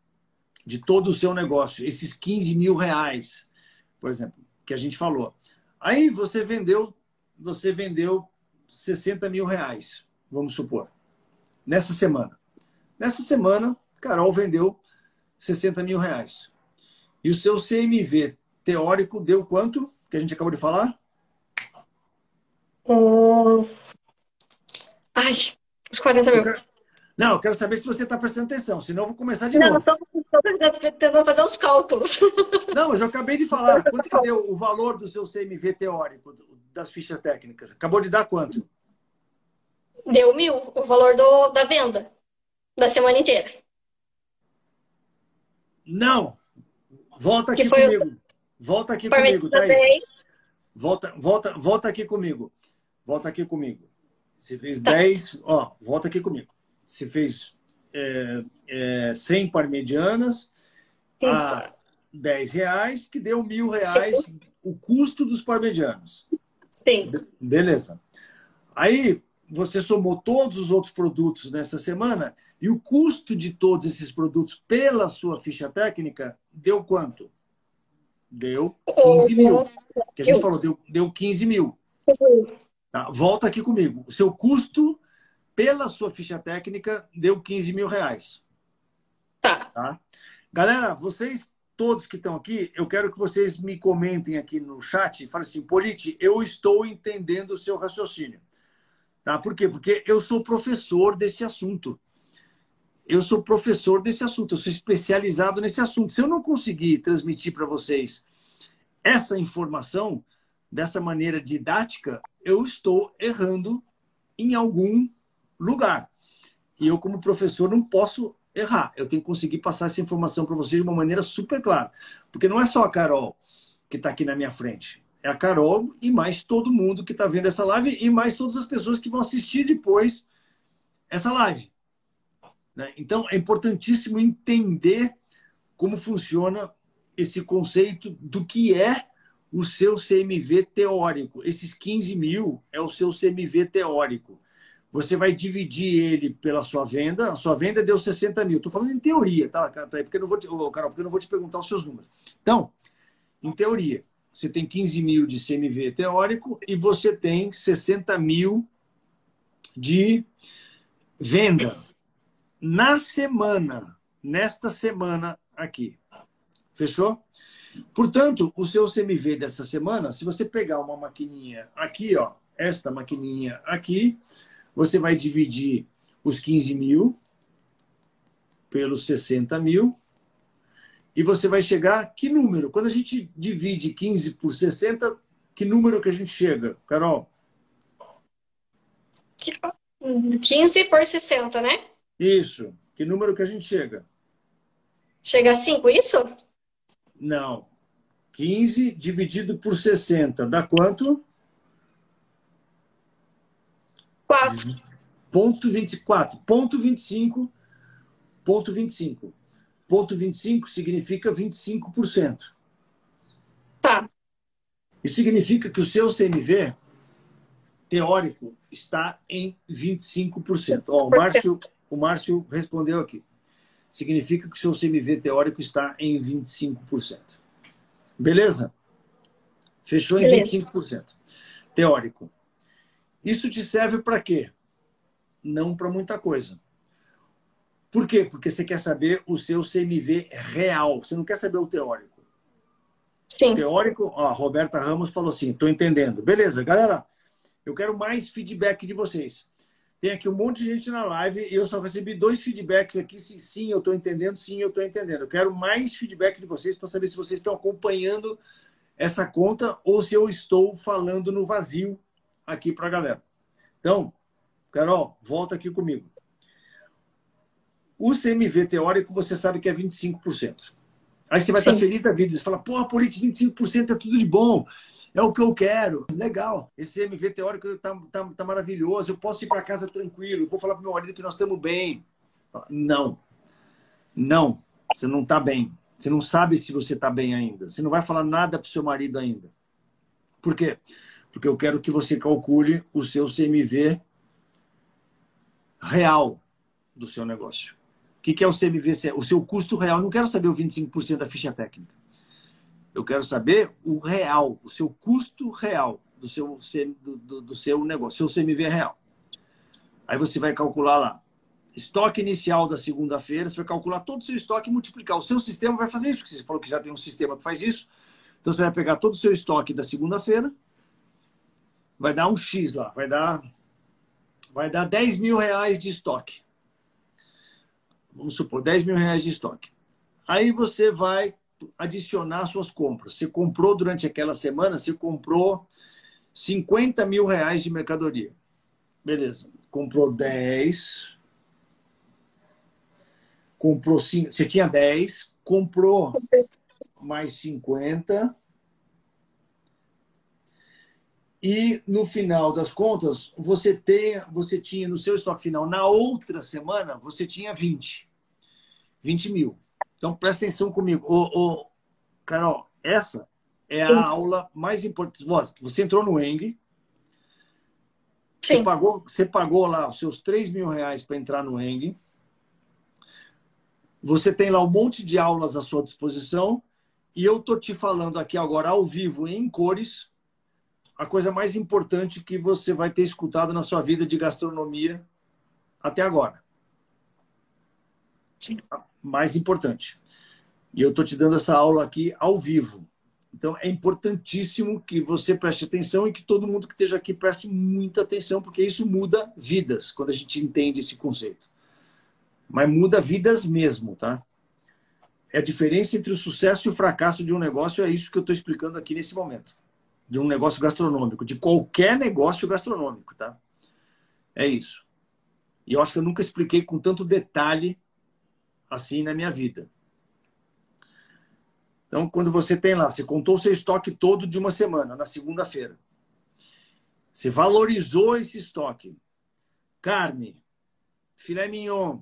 Speaker 1: de todo o seu negócio, esses 15 mil reais, por exemplo, que a gente falou. Aí você vendeu, você vendeu 60 mil reais, vamos supor, nessa semana. Nessa semana, Carol vendeu 60 mil reais. E o seu CMV teórico deu quanto? Que a gente acabou de falar?
Speaker 2: Uh... Ai, os 40 mil.
Speaker 1: Não, eu quero saber se você está prestando atenção, senão eu vou começar de não, novo. Não,
Speaker 2: estou tentando fazer os cálculos. (laughs)
Speaker 1: Não, mas eu acabei de falar. Quanto que deu o valor do seu CMV teórico, das fichas técnicas? Acabou de dar quanto?
Speaker 2: Deu mil, o valor do, da venda, da semana inteira.
Speaker 1: Não. Volta aqui comigo. Volta aqui comigo, Thaís. Volta, volta, volta aqui comigo. Volta aqui comigo. Você fez tá. 10, ó, volta aqui comigo. Você fez é, é, 100 parmedianas Isso. a 10 reais, que deu mil reais Sim. o custo dos parmedianos.
Speaker 2: Sim.
Speaker 1: Beleza. Aí você somou todos os outros produtos nessa semana e o custo de todos esses produtos pela sua ficha técnica deu quanto? Deu 15 mil. Que a gente falou, deu, deu 15 mil. Tá, volta aqui comigo. O seu custo pela sua ficha técnica deu 15 mil reais.
Speaker 2: Tá.
Speaker 1: tá? Galera, vocês todos que estão aqui, eu quero que vocês me comentem aqui no chat. Falem assim, Polite, eu estou entendendo o seu raciocínio. Tá? Por quê? Porque eu sou professor desse assunto eu sou professor desse assunto, eu sou especializado nesse assunto. Se eu não conseguir transmitir para vocês essa informação dessa maneira didática, eu estou errando em algum lugar. E eu, como professor, não posso errar. Eu tenho que conseguir passar essa informação para vocês de uma maneira super clara. Porque não é só a Carol que está aqui na minha frente. É a Carol e mais todo mundo que está vendo essa live e mais todas as pessoas que vão assistir depois essa live. Né? Então, é importantíssimo entender como funciona esse conceito do que é o seu CMV teórico. Esses 15 mil é o seu CMV teórico. Você vai dividir ele pela sua venda. A sua venda deu 60 mil. Estou falando em teoria, tá, Porque eu não vou te, Carol, porque eu não vou te perguntar os seus números. Então, em teoria, você tem 15 mil de CMV teórico e você tem 60 mil de venda na semana, nesta semana aqui. Fechou? Portanto, o seu CMV dessa semana, se você pegar uma maquininha aqui, ó, esta maquininha aqui, você vai dividir os 15 mil pelos 60 mil e você vai chegar que número? Quando a gente divide 15 por 60, que número que a gente chega, Carol?
Speaker 2: 15 por 60, né?
Speaker 1: Isso. Que número que a gente chega?
Speaker 2: Chega a 5, isso?
Speaker 1: Não. 15 dividido por 60 dá quanto?
Speaker 2: 4.
Speaker 1: Ponto 24. Ponto 25. Ponto 25. Ponto 25 significa 25%.
Speaker 2: Tá.
Speaker 1: Isso significa que o seu CMV teórico está em 25%. Ó, o Márcio, o Márcio respondeu aqui. Significa que o seu CMV teórico está em 25%. Beleza? Fechou em Beleza. 25%. Teórico. Isso te serve para quê? Não para muita coisa. Por quê? Porque você quer saber o seu CMV real. Você não quer saber o teórico.
Speaker 2: Sim.
Speaker 1: O teórico, ó, a Roberta Ramos falou assim: estou entendendo. Beleza, galera. Eu quero mais feedback de vocês. Tem aqui um monte de gente na live e eu só recebi dois feedbacks aqui. Se sim, eu estou entendendo, sim, eu estou entendendo. Eu quero mais feedback de vocês para saber se vocês estão acompanhando essa conta ou se eu estou falando no vazio aqui para a galera. Então, Carol, volta aqui comigo. O CMV teórico você sabe que é 25%. Aí você vai sim. estar feliz da vida. Você fala, porra, política, 25% é tudo de bom é o que eu quero. Legal. Esse MV teórico tá, tá, tá maravilhoso. Eu posso ir para casa tranquilo. Vou falar para meu marido que nós estamos bem. Não. Não. Você não está bem. Você não sabe se você está bem ainda. Você não vai falar nada para o seu marido ainda. Por quê? Porque eu quero que você calcule o seu CMV real do seu negócio. O que é o CMV? O seu custo real. Eu não quero saber o 25% da ficha técnica. Eu quero saber o real, o seu custo real do seu, do, do seu negócio, seu CMV real. Aí você vai calcular lá. Estoque inicial da segunda-feira, você vai calcular todo o seu estoque e multiplicar. O seu sistema vai fazer isso, porque você falou que já tem um sistema que faz isso. Então você vai pegar todo o seu estoque da segunda-feira, vai dar um X lá, vai dar, vai dar 10 mil reais de estoque. Vamos supor, 10 mil reais de estoque. Aí você vai adicionar suas compras. Você comprou durante aquela semana, você comprou 50 mil reais de mercadoria. Beleza comprou 10, comprou 5, você tinha 10, comprou mais 50. E no final das contas, você, tem, você tinha no seu estoque final, na outra semana, você tinha 20. 20 mil. Então presta atenção comigo. Ô, ô, Carol, essa é a aula mais importante. Você entrou no Eng, Sim. Você pagou, você pagou lá os seus 3 mil reais para entrar no Eng. Você tem lá um monte de aulas à sua disposição. E eu tô te falando aqui agora ao vivo, em cores, a coisa mais importante que você vai ter escutado na sua vida de gastronomia até agora. Sim. Mais importante. E eu estou te dando essa aula aqui ao vivo. Então, é importantíssimo que você preste atenção e que todo mundo que esteja aqui preste muita atenção, porque isso muda vidas, quando a gente entende esse conceito. Mas muda vidas mesmo, tá? É a diferença entre o sucesso e o fracasso de um negócio, é isso que eu estou explicando aqui nesse momento. De um negócio gastronômico, de qualquer negócio gastronômico, tá? É isso. E eu acho que eu nunca expliquei com tanto detalhe assim na minha vida. Então, quando você tem lá, você contou seu estoque todo de uma semana, na segunda-feira. Você valorizou esse estoque. Carne, filé mignon,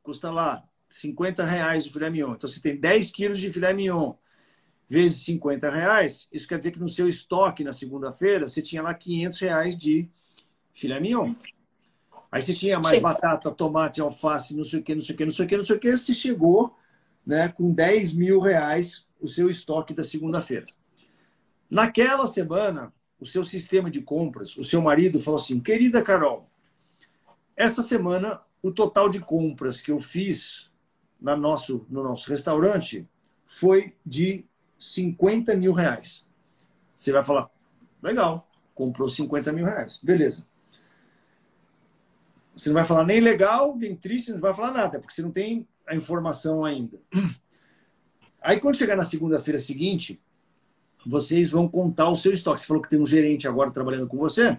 Speaker 1: custa lá 50 reais o filé mignon. Então, você tem 10 quilos de filé mignon vezes 50 reais. Isso quer dizer que no seu estoque, na segunda-feira, você tinha lá 500 reais de filé mignon. Aí você tinha mais Sim. batata, tomate, alface, não sei o que, não sei o que, não sei o que, não sei o que. Você chegou né, com 10 mil reais o seu estoque da segunda-feira. Naquela semana, o seu sistema de compras, o seu marido falou assim: querida Carol, esta semana o total de compras que eu fiz na nosso, no nosso restaurante foi de 50 mil reais. Você vai falar, legal, comprou 50 mil reais, beleza. Você não vai falar nem legal, nem triste, não vai falar nada, porque você não tem a informação ainda. Aí, quando chegar na segunda-feira seguinte, vocês vão contar o seu estoque. Você falou que tem um gerente agora trabalhando com você?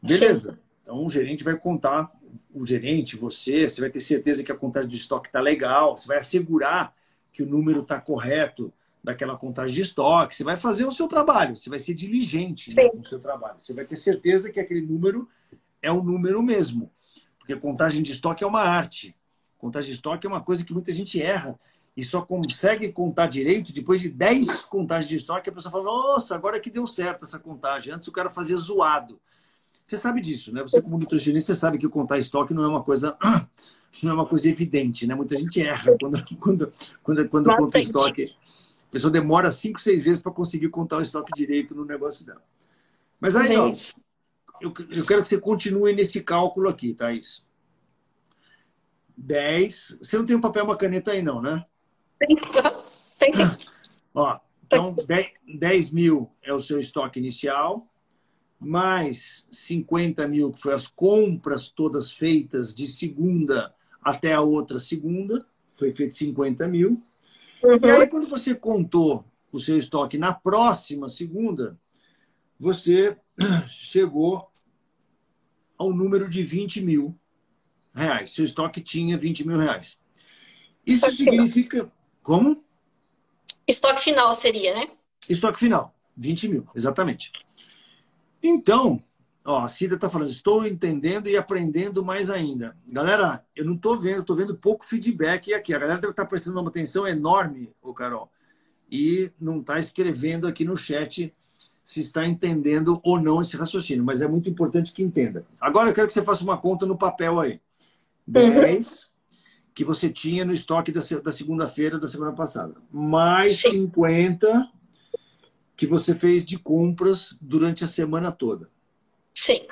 Speaker 1: Beleza. Sim. Então, o gerente vai contar, o gerente, você, você vai ter certeza que a contagem de estoque está legal, você vai assegurar que o número está correto daquela contagem de estoque, você vai fazer o seu trabalho, você vai ser diligente né, no seu trabalho. Você vai ter certeza que aquele número é o número mesmo. Porque contagem de estoque é uma arte. Contagem de estoque é uma coisa que muita gente erra e só consegue contar direito depois de 10 contagens de estoque, a pessoa fala, nossa, agora que deu certo essa contagem. Antes o cara fazia zoado. Você sabe disso, né? Você como nutricionista, você sabe que contar estoque não é uma coisa (clears throat) não é uma coisa evidente, né? Muita gente erra quando quando quando, quando conta estoque. A pessoa demora 5, 6 vezes para conseguir contar o estoque direito no negócio dela. Mas aí, ó, eu, eu quero que você continue nesse cálculo aqui, Thaís. 10. Você não tem um papel e uma caneta aí, não, né? Tem, tem sim. (laughs) Ó, então, 10, 10 mil é o seu estoque inicial, mais 50 mil, que foi as compras todas feitas de segunda até a outra segunda, foi feito 50 mil. Uhum. E aí, quando você contou o seu estoque na próxima segunda, você (clears throat) chegou ao número de 20 mil reais. Seu estoque tinha 20 mil reais. Isso significa. Como?
Speaker 2: Estoque final seria, né?
Speaker 1: Estoque final, 20 mil, exatamente. Então, ó, a Cida está falando, estou entendendo e aprendendo mais ainda. Galera, eu não estou vendo, estou vendo pouco feedback aqui. A galera deve estar tá prestando uma atenção enorme, ô Carol, e não está escrevendo aqui no chat se está entendendo ou não esse raciocínio, mas é muito importante que entenda. Agora eu quero que você faça uma conta no papel aí. 10 que você tinha no estoque da, da segunda-feira da semana passada. Mais Sim. 50 que você fez de compras durante a semana toda.
Speaker 2: Sim.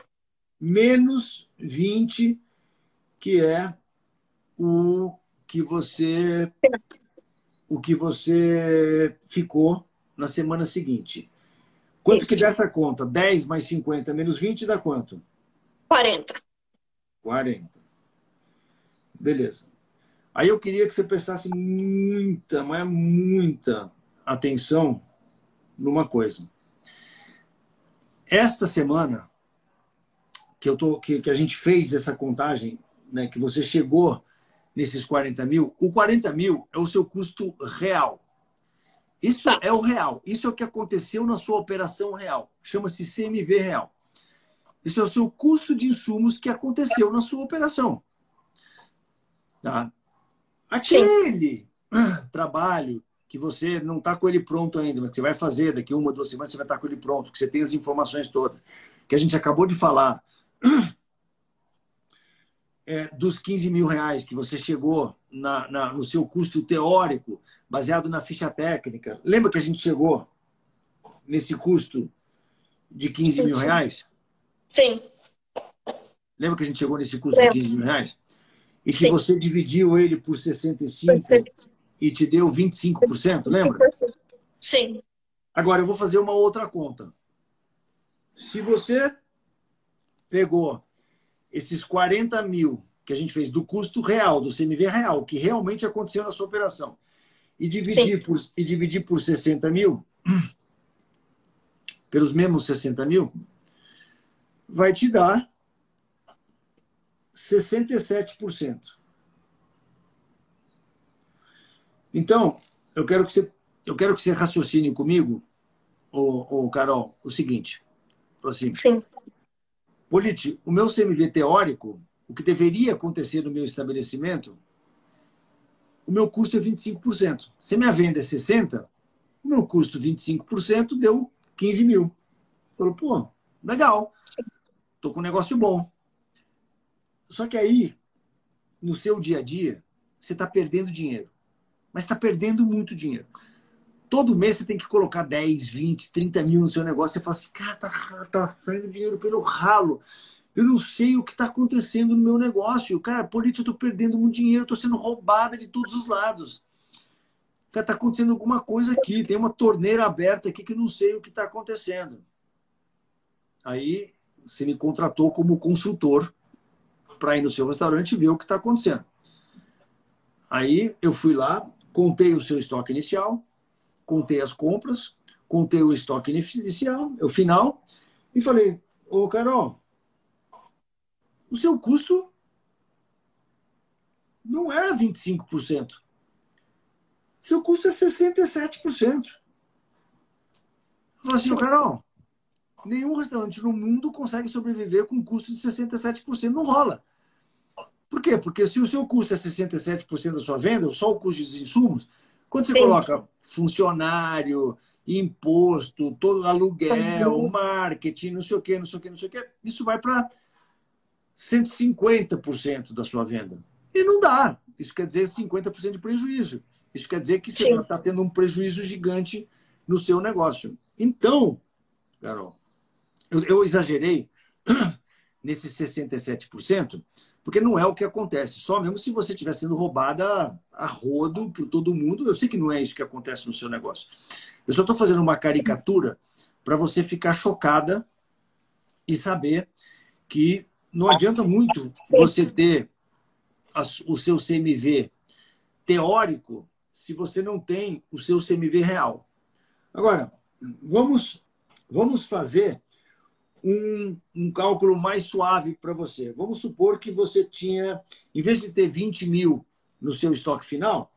Speaker 1: Menos 20, que é o que você o que você ficou na semana seguinte. Quanto Isso. que dá essa conta? 10 mais 50 menos 20 dá quanto?
Speaker 2: 40.
Speaker 1: 40. Beleza. Aí eu queria que você prestasse muita, mas muita atenção numa coisa. Esta semana que eu tô, que, que a gente fez essa contagem, né, que você chegou nesses 40 mil, o 40 mil é o seu custo real. Isso é o real. Isso é o que aconteceu na sua operação real. Chama-se CMV real. Isso é o seu custo de insumos que aconteceu na sua operação. Tá? Aquele Sim. trabalho que você não está com ele pronto ainda, mas você vai fazer daqui uma, duas semanas, você vai estar tá com ele pronto, que você tem as informações todas, que a gente acabou de falar, é, dos 15 mil reais que você chegou na, na, no seu custo teórico, baseado na ficha técnica. Lembra que a gente chegou nesse custo de 15 sim, mil reais?
Speaker 2: Sim.
Speaker 1: Lembra que a gente chegou nesse custo de 15 mil reais? E Sim. que você dividiu ele por 65 Sim. e te deu 25%, lembra?
Speaker 2: Sim.
Speaker 1: Agora, eu vou fazer uma outra conta. Se você pegou esses 40 mil que a gente fez do custo real, do CMV real, que realmente aconteceu na sua operação, e dividir, por, e dividir por 60 mil, (clears throat) pelos mesmos 60 mil, vai te dar 67%. Então, eu quero que você, eu quero que você raciocine comigo, ô, ô Carol, o seguinte. Assim,
Speaker 2: Sim.
Speaker 1: Politi, o meu CMV teórico, o que deveria acontecer no meu estabelecimento, o meu custo é 25%. Se minha venda é 60%, o meu custo 25% deu 15 mil. Falou, pô, legal. Tô com um negócio bom. Só que aí, no seu dia a dia, você está perdendo dinheiro. Mas está perdendo muito dinheiro. Todo mês você tem que colocar 10, 20, 30 mil no seu negócio. Você fala assim, cara, tá, tá saindo dinheiro pelo ralo. Eu não sei o que está acontecendo no meu negócio. Cara, política, eu estou perdendo muito dinheiro, estou sendo roubada de todos os lados. Cara, está acontecendo alguma coisa aqui. Tem uma torneira aberta aqui que não sei o que está acontecendo. Aí você me contratou como consultor para ir no seu restaurante e ver o que está acontecendo. Aí eu fui lá, contei o seu estoque inicial, contei as compras, contei o estoque inicial, o final, e falei, ô Carol, o seu custo não é 25%. Seu custo é 67%. Eu falei assim, Carol, nenhum restaurante no mundo consegue sobreviver com um custo de 67%. Não rola. Por quê? Porque se o seu custo é 67% da sua venda, só o custo dos insumos, quando Sim. você coloca funcionário, imposto, todo aluguel, uhum. marketing, não sei o quê, não sei o quê, não sei o quê, isso vai para 150% da sua venda. E não dá. Isso quer dizer 50% de prejuízo. Isso quer dizer que você está tendo um prejuízo gigante no seu negócio. Então, Carol, eu, eu exagerei (clears throat) nesses 67%, porque não é o que acontece. Só mesmo se você estiver sendo roubada a rodo por todo mundo. Eu sei que não é isso que acontece no seu negócio. Eu só estou fazendo uma caricatura para você ficar chocada e saber que não adianta muito você ter o seu CMV teórico se você não tem o seu CMV real. Agora, vamos, vamos fazer um, um cálculo mais suave para você. Vamos supor que você tinha, em vez de ter 20 mil no seu estoque final,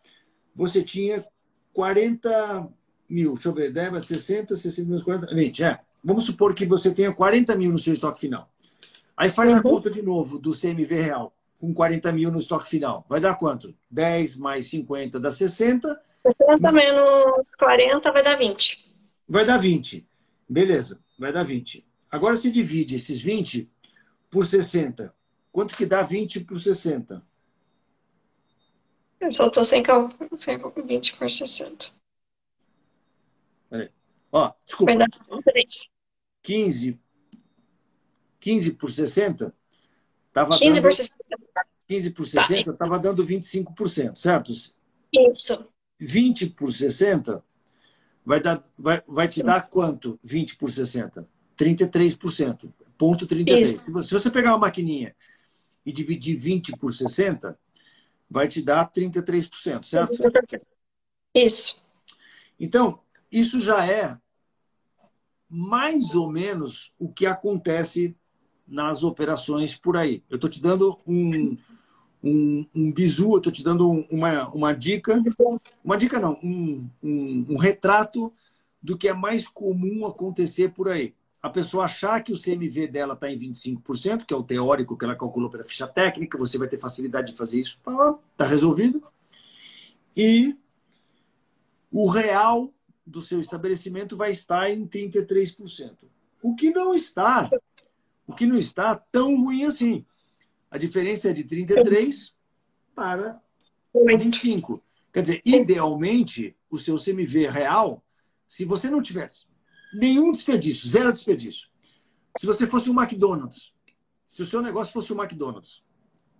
Speaker 1: você tinha 40 mil. Deixa eu ver, 10, 60, 60 menos 40, 20. É. Vamos supor que você tenha 40 mil no seu estoque final. Aí faz uhum. a conta de novo do CMV real, com 40 mil no estoque final. Vai dar quanto? 10 mais 50 dá 60.
Speaker 2: 60 menos 40 vai dar 20.
Speaker 1: Vai dar 20. Beleza, vai dar 20. Agora se divide esses 20 por 60. Quanto que dá 20 por 60?
Speaker 2: Eu só estou sem cálculo. 20 por 60.
Speaker 1: Peraí. Ó, desculpa. 15, 15 por 60
Speaker 2: Tava 15 dando, por 60.
Speaker 1: 15 por 60 estava tá. dando 25%, certo?
Speaker 2: Isso.
Speaker 1: 20 por 60 vai, dar, vai, vai te Sim. dar quanto? 20 por 60? 33%. Ponto 33. Se você, se você pegar uma maquininha e dividir 20 por 60, vai te dar 33%, certo?
Speaker 2: Isso.
Speaker 1: Então, isso já é mais ou menos o que acontece nas operações por aí. Eu estou te dando um, um, um bizu, eu estou te dando uma, uma dica, uma dica não, um, um, um retrato do que é mais comum acontecer por aí. A pessoa achar que o CMV dela está em 25%, que é o teórico que ela calculou pela ficha técnica, você vai ter facilidade de fazer isso, está resolvido. E o real do seu estabelecimento vai estar em 33%. O que não está o que não está tão ruim assim. A diferença é de 33 Sim. para 25. Quer dizer, idealmente, o seu CMV real, se você não tivesse nenhum desperdício, zero desperdício, se você fosse um McDonald's, se o seu negócio fosse um McDonald's,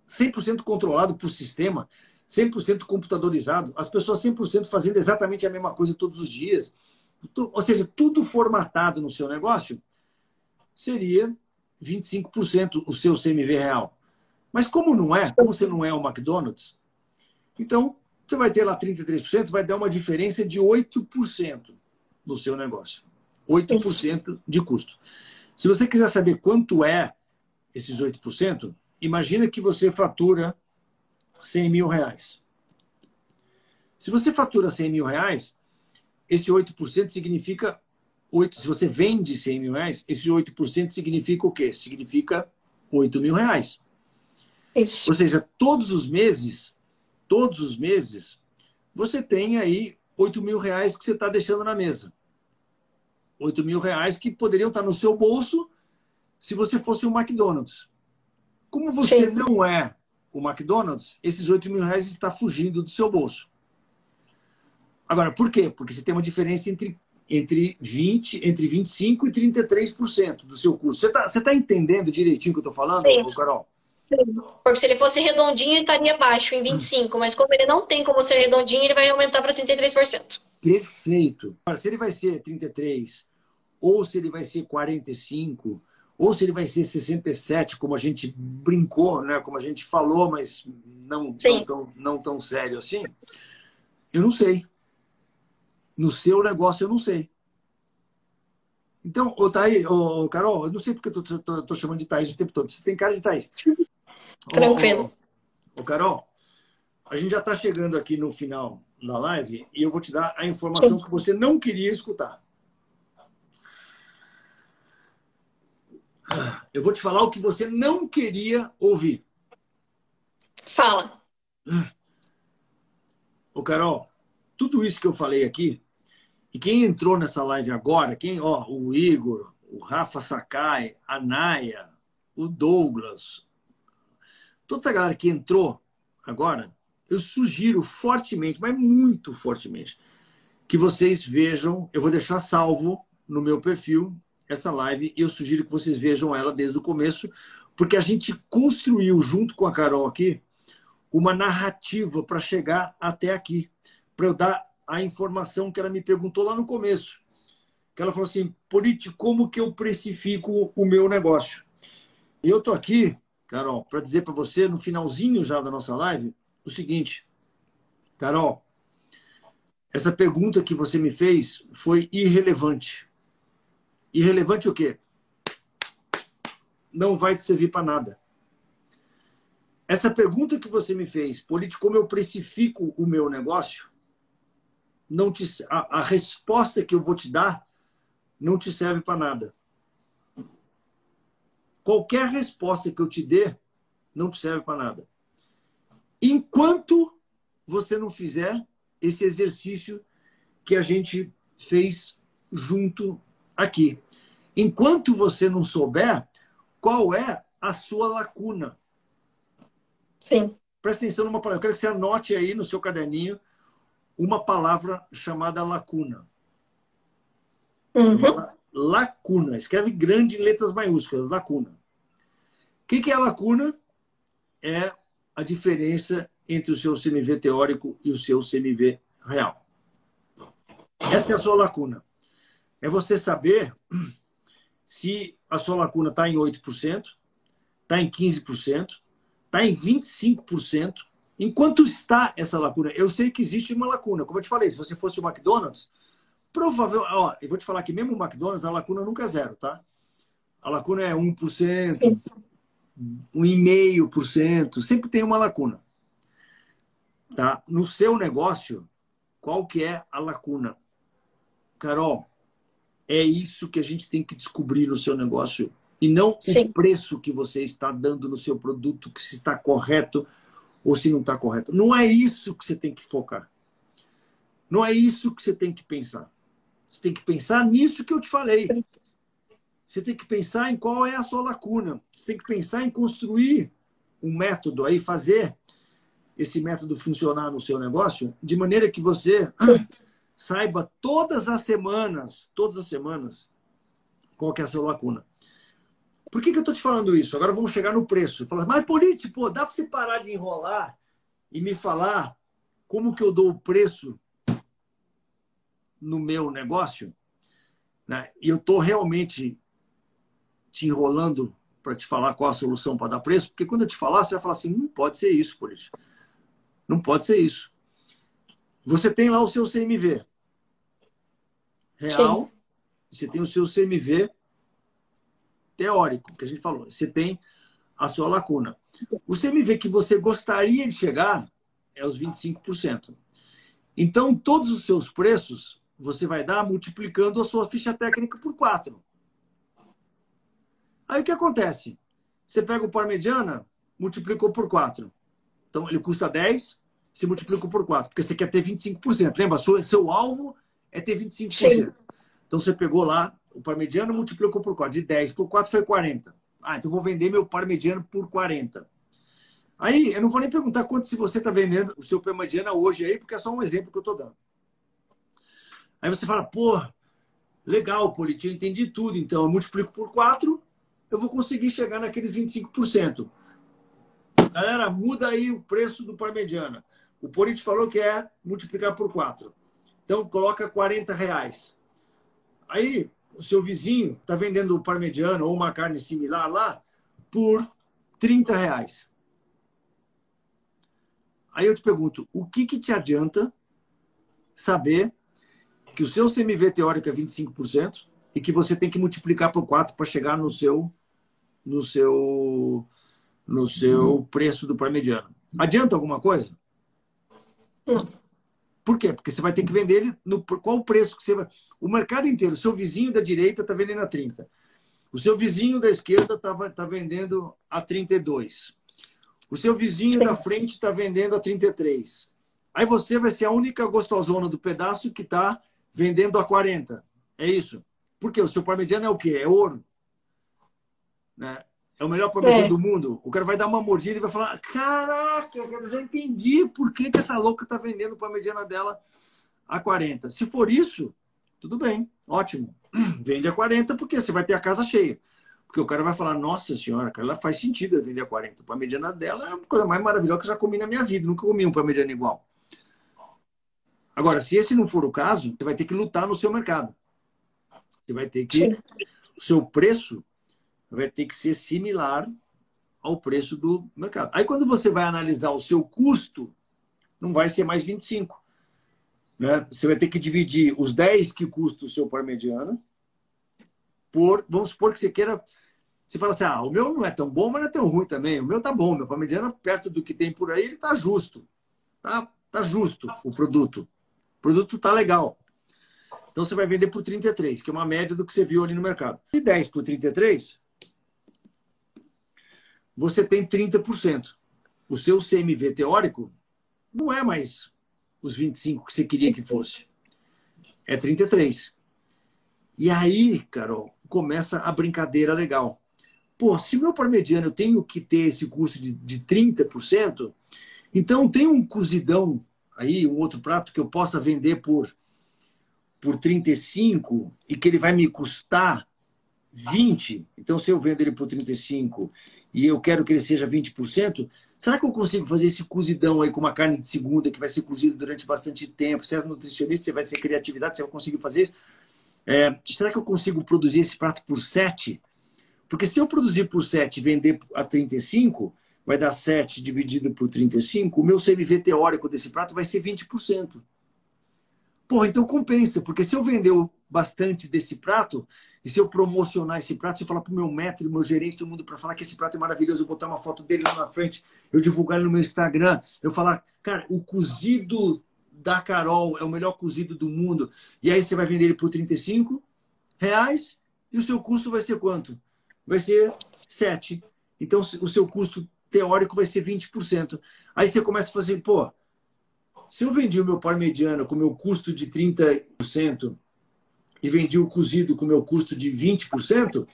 Speaker 1: 100% controlado por sistema, 100% computadorizado, as pessoas 100% fazendo exatamente a mesma coisa todos os dias, ou seja, tudo formatado no seu negócio, seria 25% o seu CMV real. Mas como não é, como você não é o McDonald's, então você vai ter lá 33%, vai dar uma diferença de 8% no seu negócio. 8% de custo. Se você quiser saber quanto é esses 8%, imagina que você fatura 100 mil reais. Se você fatura 100 mil reais, esse 8% significa 8, se você vende 100 mil reais, esse 8% significa o quê? Significa 8 mil reais. Isso. Ou seja, todos os meses, todos os meses, você tem aí 8 mil reais que você está deixando na mesa. 8 mil reais que poderiam estar no seu bolso se você fosse um McDonald's. Como você Sim. não é o McDonald's, esses 8 mil reais está fugindo do seu bolso. Agora, por quê? Porque você tem uma diferença entre entre 20, entre 25 e 33% do seu custo. Você está você tá entendendo direitinho o que eu estou falando, Sim. Carol?
Speaker 2: Sim. Porque se ele fosse redondinho, estaria baixo em 25, mas como ele não tem como ser redondinho, ele vai aumentar para 33%.
Speaker 1: Perfeito. Agora, se ele vai ser 33, ou se ele vai ser 45, ou se ele vai ser 67, como a gente brincou, né? como a gente falou, mas não, não, tão, não tão sério assim, eu não sei. No seu negócio, eu não sei. Então, ô, Thaís, ô, Carol, eu não sei porque eu tô, tô, chamando de Thaís o tempo todo. Você tem cara de Thaís. (laughs)
Speaker 2: Tranquilo.
Speaker 1: Ô, ô, Carol, a gente já está chegando aqui no final da live e eu vou te dar a informação Sim. que você não queria escutar. Eu vou te falar o que você não queria ouvir.
Speaker 2: Fala.
Speaker 1: Ô, Carol, tudo isso que eu falei aqui, e quem entrou nessa live agora, quem, ó, o Igor, o Rafa Sakai, a Naya, o Douglas, toda essa galera que entrou agora, eu sugiro fortemente, mas muito fortemente, que vocês vejam, eu vou deixar salvo no meu perfil essa live eu sugiro que vocês vejam ela desde o começo, porque a gente construiu junto com a Carol aqui uma narrativa para chegar até aqui para eu dar a informação que ela me perguntou lá no começo. Que ela falou assim, Politi, como que eu precifico o meu negócio? E eu tô aqui, Carol, para dizer para você, no finalzinho já da nossa live, o seguinte. Carol, essa pergunta que você me fez foi irrelevante. Irrelevante o quê? Não vai te servir para nada. Essa pergunta que você me fez, Politi, como eu precifico o meu negócio? não te, a, a resposta que eu vou te dar não te serve para nada. Qualquer resposta que eu te dê não te serve para nada. Enquanto você não fizer esse exercício que a gente fez junto aqui. Enquanto você não souber qual é a sua lacuna.
Speaker 2: Sim.
Speaker 1: Presta atenção numa palavra. Eu quero que você anote aí no seu caderninho uma palavra chamada lacuna.
Speaker 2: Uhum.
Speaker 1: Lacuna. Escreve grande em letras maiúsculas, lacuna. O que, que é a lacuna? É a diferença entre o seu CMV teórico e o seu CMV real. Essa é a sua lacuna. É você saber se a sua lacuna está em 8%, está em 15%, está em 25%. Enquanto está essa lacuna, eu sei que existe uma lacuna. Como eu te falei, se você fosse o McDonald's, provavelmente. Ó, eu vou te falar que mesmo o McDonald's, a lacuna nunca é zero, tá? A lacuna é 1%, Sim. 1,5%, sempre tem uma lacuna. Tá? No seu negócio, qual que é a lacuna? Carol, é isso que a gente tem que descobrir no seu negócio e não Sim. o preço que você está dando no seu produto, que se está correto ou se não está correto. Não é isso que você tem que focar. Não é isso que você tem que pensar. Você tem que pensar nisso que eu te falei. Você tem que pensar em qual é a sua lacuna. Você tem que pensar em construir um método aí, fazer esse método funcionar no seu negócio, de maneira que você Sim. Saiba todas as semanas, todas as semanas, qual que é a sua lacuna. Por que, que eu estou te falando isso? Agora vamos chegar no preço. Fala, mas político, dá para você parar de enrolar e me falar como que eu dou o preço no meu negócio? Né? E eu estou realmente te enrolando para te falar qual a solução para dar preço, porque quando eu te falar, você vai falar assim, não pode ser isso, político. Não pode ser isso. Você tem lá o seu CMV real, Sim. você tem o seu CMV teórico, que a gente falou. Você tem a sua lacuna. O CMV que você gostaria de chegar é os 25%. Então, todos os seus preços você vai dar multiplicando a sua ficha técnica por 4. Aí o que acontece? Você pega o par mediana, multiplicou por 4. Então, ele custa 10, se multiplicou por 4, porque você quer ter 25%. Lembra? Seu, seu alvo é ter 25%. Sim. Então, você pegou lá o par mediano, multiplicou por 4. De 10 por 4 foi 40. Ah, então vou vender meu par mediano por 40. Aí, eu não vou nem perguntar quanto se você está vendendo o seu par mediano hoje aí, porque é só um exemplo que eu estou dando. Aí você fala, pô, legal, Politinho, entendi tudo. Então, eu multiplico por 4, eu vou conseguir chegar naqueles 25%. Galera, muda aí o preço do par mediana. O Polite falou que é multiplicar por 4. Então, coloca 40 reais. Aí, o seu vizinho está vendendo o parmegiano ou uma carne similar lá por 30 reais. Aí eu te pergunto, o que, que te adianta saber que o seu CMV teórico é 25% e que você tem que multiplicar por 4 para chegar no seu no seu no seu preço do parmegiano? Adianta alguma coisa?
Speaker 2: Não.
Speaker 1: Por quê? Porque você vai ter que vender ele no qual o preço que você vai. O mercado inteiro, o seu vizinho da direita está vendendo a 30. O seu vizinho da esquerda está tá vendendo a 32. O seu vizinho Sim. da frente está vendendo a 33. Aí você vai ser a única gostosona do pedaço que está vendendo a 40. É isso. Porque o seu parmegiano é o quê? É ouro. Né? É o melhor parmegiano é. do mundo. O cara vai dar uma mordida e vai falar: Caraca, eu já entendi por que, que essa louca está vendendo parmegiana dela a 40. Se for isso, tudo bem, ótimo. (clears throat) Vende a 40 porque você vai ter a casa cheia. Porque o cara vai falar: Nossa senhora, ela faz sentido vender a 40. A mediana dela é a coisa mais maravilhosa que eu já comi na minha vida. Nunca comi um parmegiana igual. Agora, se esse não for o caso, você vai ter que lutar no seu mercado. Você vai ter que. O seu preço vai ter que ser similar ao preço do mercado. Aí, quando você vai analisar o seu custo, não vai ser mais 25. Né? Você vai ter que dividir os 10 que custa o seu par mediana por, vamos supor que você queira, você fala assim, ah, o meu não é tão bom, mas não é tão ruim também. O meu tá bom, meu par mediana, perto do que tem por aí, ele tá justo. Tá, tá justo o produto. O produto tá legal. Então você vai vender por 33, que é uma média do que você viu ali no mercado. De 10 por 33, você tem 30%. O seu CMV teórico não é mais os 25 que você queria que fosse. É 33. E aí, Carol, começa a brincadeira legal. Pô, se meu parmegiano eu tenho que ter esse custo de, de 30%, então tem um cozidão aí, um outro prato que eu possa vender por por 35 e que ele vai me custar 20, então se eu vendo ele por 35 e eu quero que ele seja 20%, será que eu consigo fazer esse cozidão aí com uma carne de segunda que vai ser cozida durante bastante tempo? Você é nutricionista, você vai ser criatividade, você vai conseguir fazer isso? É, será que eu consigo produzir esse prato por 7? Porque se eu produzir por 7 e vender a 35, vai dar 7 dividido por 35, o meu CMV teórico desse prato vai ser 20%. Porra, então compensa, porque se eu vender bastante desse prato, e se eu promocionar esse prato, se eu falar para o meu mestre, meu gerente, todo mundo para falar que esse prato é maravilhoso, eu botar uma foto dele lá na frente, eu divulgar ele no meu Instagram, eu falar, cara, o cozido da Carol é o melhor cozido do mundo, e aí você vai vender ele por 35 reais, e o seu custo vai ser quanto? Vai ser 7. Então, o seu custo teórico vai ser 20%. Aí você começa a fazer, pô, se eu vendi o meu par mediano com meu custo de 30% e vendi o cozido com meu custo de 20%,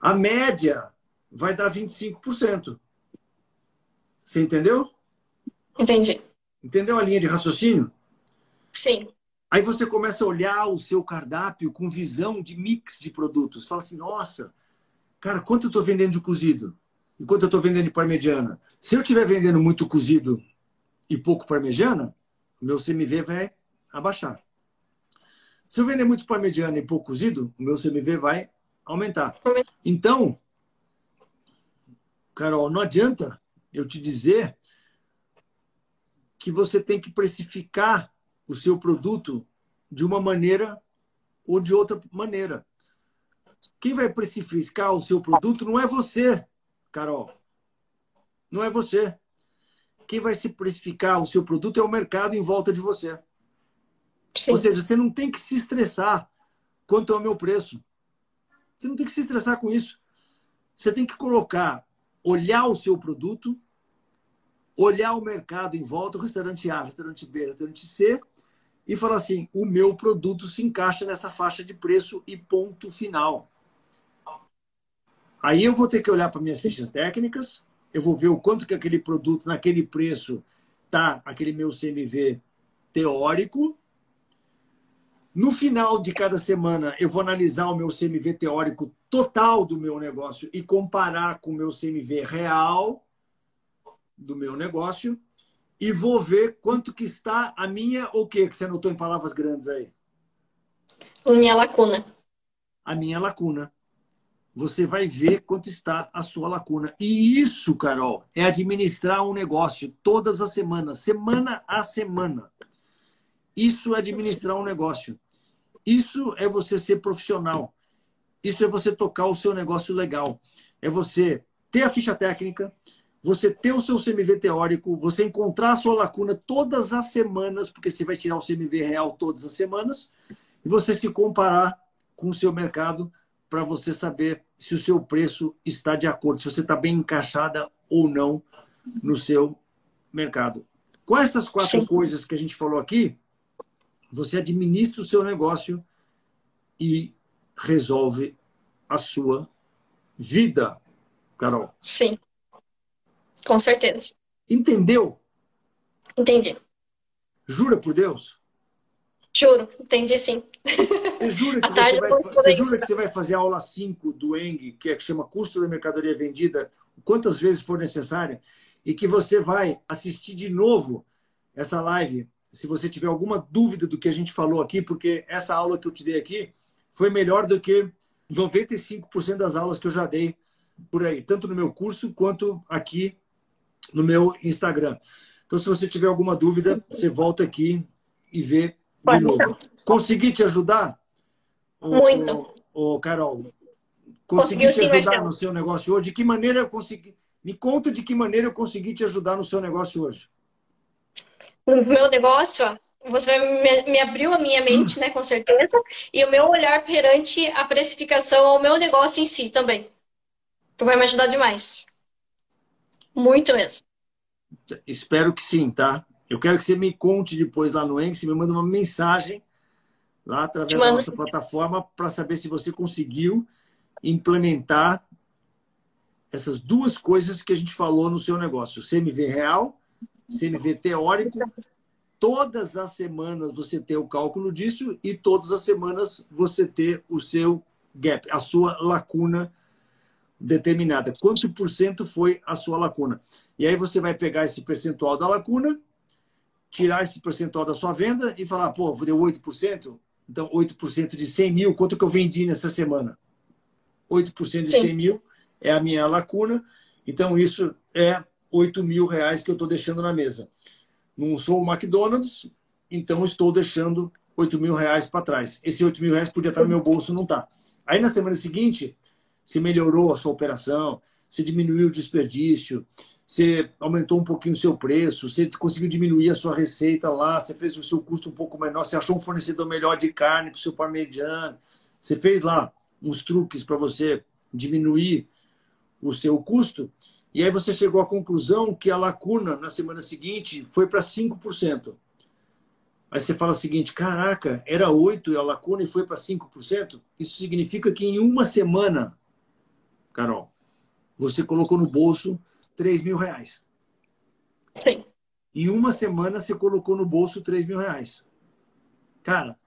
Speaker 1: a média vai dar 25%. Você entendeu?
Speaker 2: Entendi.
Speaker 1: Entendeu a linha de raciocínio?
Speaker 2: Sim.
Speaker 1: Aí você começa a olhar o seu cardápio com visão de mix de produtos. Fala assim, nossa, cara, quanto eu estou vendendo de cozido? E quanto eu estou vendendo de parmegiana? Se eu estiver vendendo muito cozido e pouco parmegiana, o meu CMV vai abaixar. Se eu vender muito parmegiana e pouco cozido, o meu CMV vai aumentar. Então, Carol, não adianta eu te dizer que você tem que precificar o seu produto de uma maneira ou de outra maneira. Quem vai precificar o seu produto não é você, Carol. Não é você. Quem vai se precificar o seu produto é o mercado em volta de você. Sim. Ou seja, você não tem que se estressar quanto ao meu preço. Você não tem que se estressar com isso. Você tem que colocar, olhar o seu produto, olhar o mercado em volta, o restaurante A, restaurante B, restaurante C, e falar assim: o meu produto se encaixa nessa faixa de preço e ponto final. Aí eu vou ter que olhar para minhas fichas técnicas, eu vou ver o quanto que aquele produto, naquele preço, tá aquele meu CMV teórico, no final de cada semana, eu vou analisar o meu CMV teórico total do meu negócio e comparar com o meu CMV real do meu negócio e vou ver quanto que está a minha o quê? Que você anotou em palavras grandes aí?
Speaker 2: A minha lacuna.
Speaker 1: A minha lacuna. Você vai ver quanto está a sua lacuna. E isso, Carol, é administrar um negócio todas as semanas, semana a semana. Isso é administrar um negócio. Isso é você ser profissional. Isso é você tocar o seu negócio legal. É você ter a ficha técnica, você ter o seu CMV teórico, você encontrar a sua lacuna todas as semanas, porque você vai tirar o CMV real todas as semanas, e você se comparar com o seu mercado para você saber se o seu preço está de acordo, se você está bem encaixada ou não no seu mercado. Com essas quatro Sim. coisas que a gente falou aqui, você administra o seu negócio e resolve a sua vida, Carol.
Speaker 2: Sim, com certeza.
Speaker 1: Entendeu?
Speaker 2: Entendi.
Speaker 1: Jura por Deus?
Speaker 2: Juro, entendi sim.
Speaker 1: Você jura (laughs) que, você vai, você jura que você vai fazer a aula 5 do ENG, que, é, que chama Custo da Mercadoria Vendida, quantas vezes for necessária, e que você vai assistir de novo essa live se você tiver alguma dúvida do que a gente falou aqui, porque essa aula que eu te dei aqui foi melhor do que 95% das aulas que eu já dei por aí, tanto no meu curso quanto aqui no meu Instagram. Então, se você tiver alguma dúvida, Sim. você volta aqui e vê de novo. Consegui te ajudar?
Speaker 2: Muito.
Speaker 1: O, o Carol, consegui Conseguiu te ajudar Marcelo. no seu negócio hoje? De que maneira eu consegui? Me conta de que maneira eu consegui te ajudar no seu negócio hoje
Speaker 2: no meu negócio, você me, me, abriu a minha mente, né, com certeza, e o meu olhar perante a precificação ao meu negócio em si também. Tu vai me ajudar demais. Muito mesmo.
Speaker 1: Espero que sim, tá? Eu quero que você me conte depois lá no Enx, me manda uma mensagem lá através da nossa sim. plataforma para saber se você conseguiu implementar essas duas coisas que a gente falou no seu negócio, CMV real CMV teórico todas as semanas você ter o cálculo disso e todas as semanas você ter o seu gap, a sua lacuna determinada. Quanto por cento foi a sua lacuna? E aí você vai pegar esse percentual da lacuna, tirar esse percentual da sua venda e falar, pô, deu 8%? Então, 8% de 100 mil, quanto que eu vendi nessa semana? 8% de Sim. 100 mil é a minha lacuna. Então, isso é 8 mil reais que eu estou deixando na mesa. Não sou o McDonald's, então estou deixando 8 mil reais para trás. Esse 8 mil reais podia estar no meu bolso, não está. Aí, na semana seguinte, se melhorou a sua operação, se diminuiu o desperdício, você aumentou um pouquinho o seu preço, você conseguiu diminuir a sua receita lá, você fez o seu custo um pouco menor, você achou um fornecedor melhor de carne para o seu parmegiano, você fez lá uns truques para você diminuir o seu custo, e aí você chegou à conclusão que a lacuna na semana seguinte foi para 5%. Aí você fala o seguinte: caraca, era 8% e a lacuna e foi para 5%? Isso significa que em uma semana, Carol, você colocou no bolso 3 mil reais.
Speaker 2: Sim.
Speaker 1: Em uma semana você colocou no bolso 3 mil reais. Cara,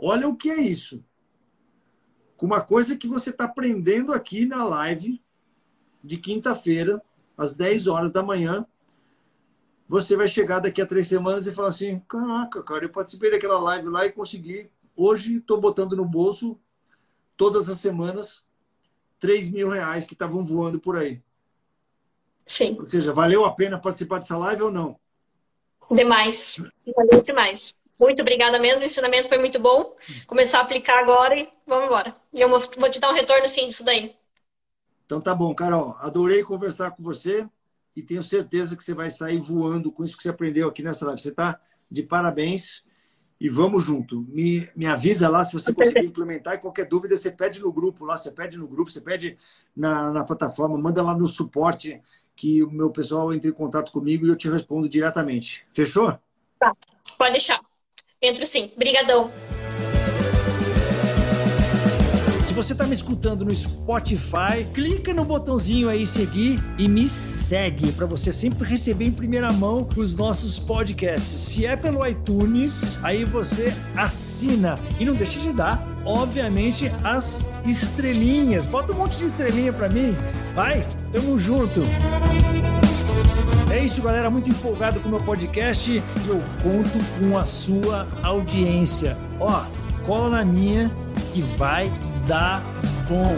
Speaker 1: olha o que é isso. Com uma coisa que você está aprendendo aqui na live de quinta-feira, às 10 horas da manhã, você vai chegar daqui a três semanas e falar assim: caraca, cara, eu participei daquela live lá e consegui. Hoje estou botando no bolso, todas as semanas, 3 mil reais que estavam voando por aí.
Speaker 2: Sim.
Speaker 1: Ou seja, valeu a pena participar dessa live ou não?
Speaker 2: Demais. Valeu demais. Muito obrigada mesmo, o ensinamento foi muito bom. Começar a aplicar agora e vamos embora. E eu vou te dar um retorno sim disso daí.
Speaker 1: Então tá bom, Carol. Adorei conversar com você e tenho certeza que você vai sair voando com isso que você aprendeu aqui nessa live. Você está de parabéns e vamos junto. Me, me avisa lá se você conseguir implementar e qualquer dúvida você pede no grupo lá, você pede no grupo, você pede na, na plataforma, manda lá no suporte que o meu pessoal entre em contato comigo e eu te respondo diretamente. Fechou?
Speaker 2: Tá, pode deixar. Entro sim. Brigadão.
Speaker 1: Se você está me escutando no Spotify, clica no botãozinho aí seguir e me segue para você sempre receber em primeira mão os nossos podcasts. Se é pelo iTunes, aí você assina e não deixa de dar, obviamente, as estrelinhas. Bota um monte de estrelinha para mim. Vai, tamo junto. É isso, galera. Muito empolgado com o meu podcast e eu conto com a sua audiência. Ó, cola na minha que vai dar bom.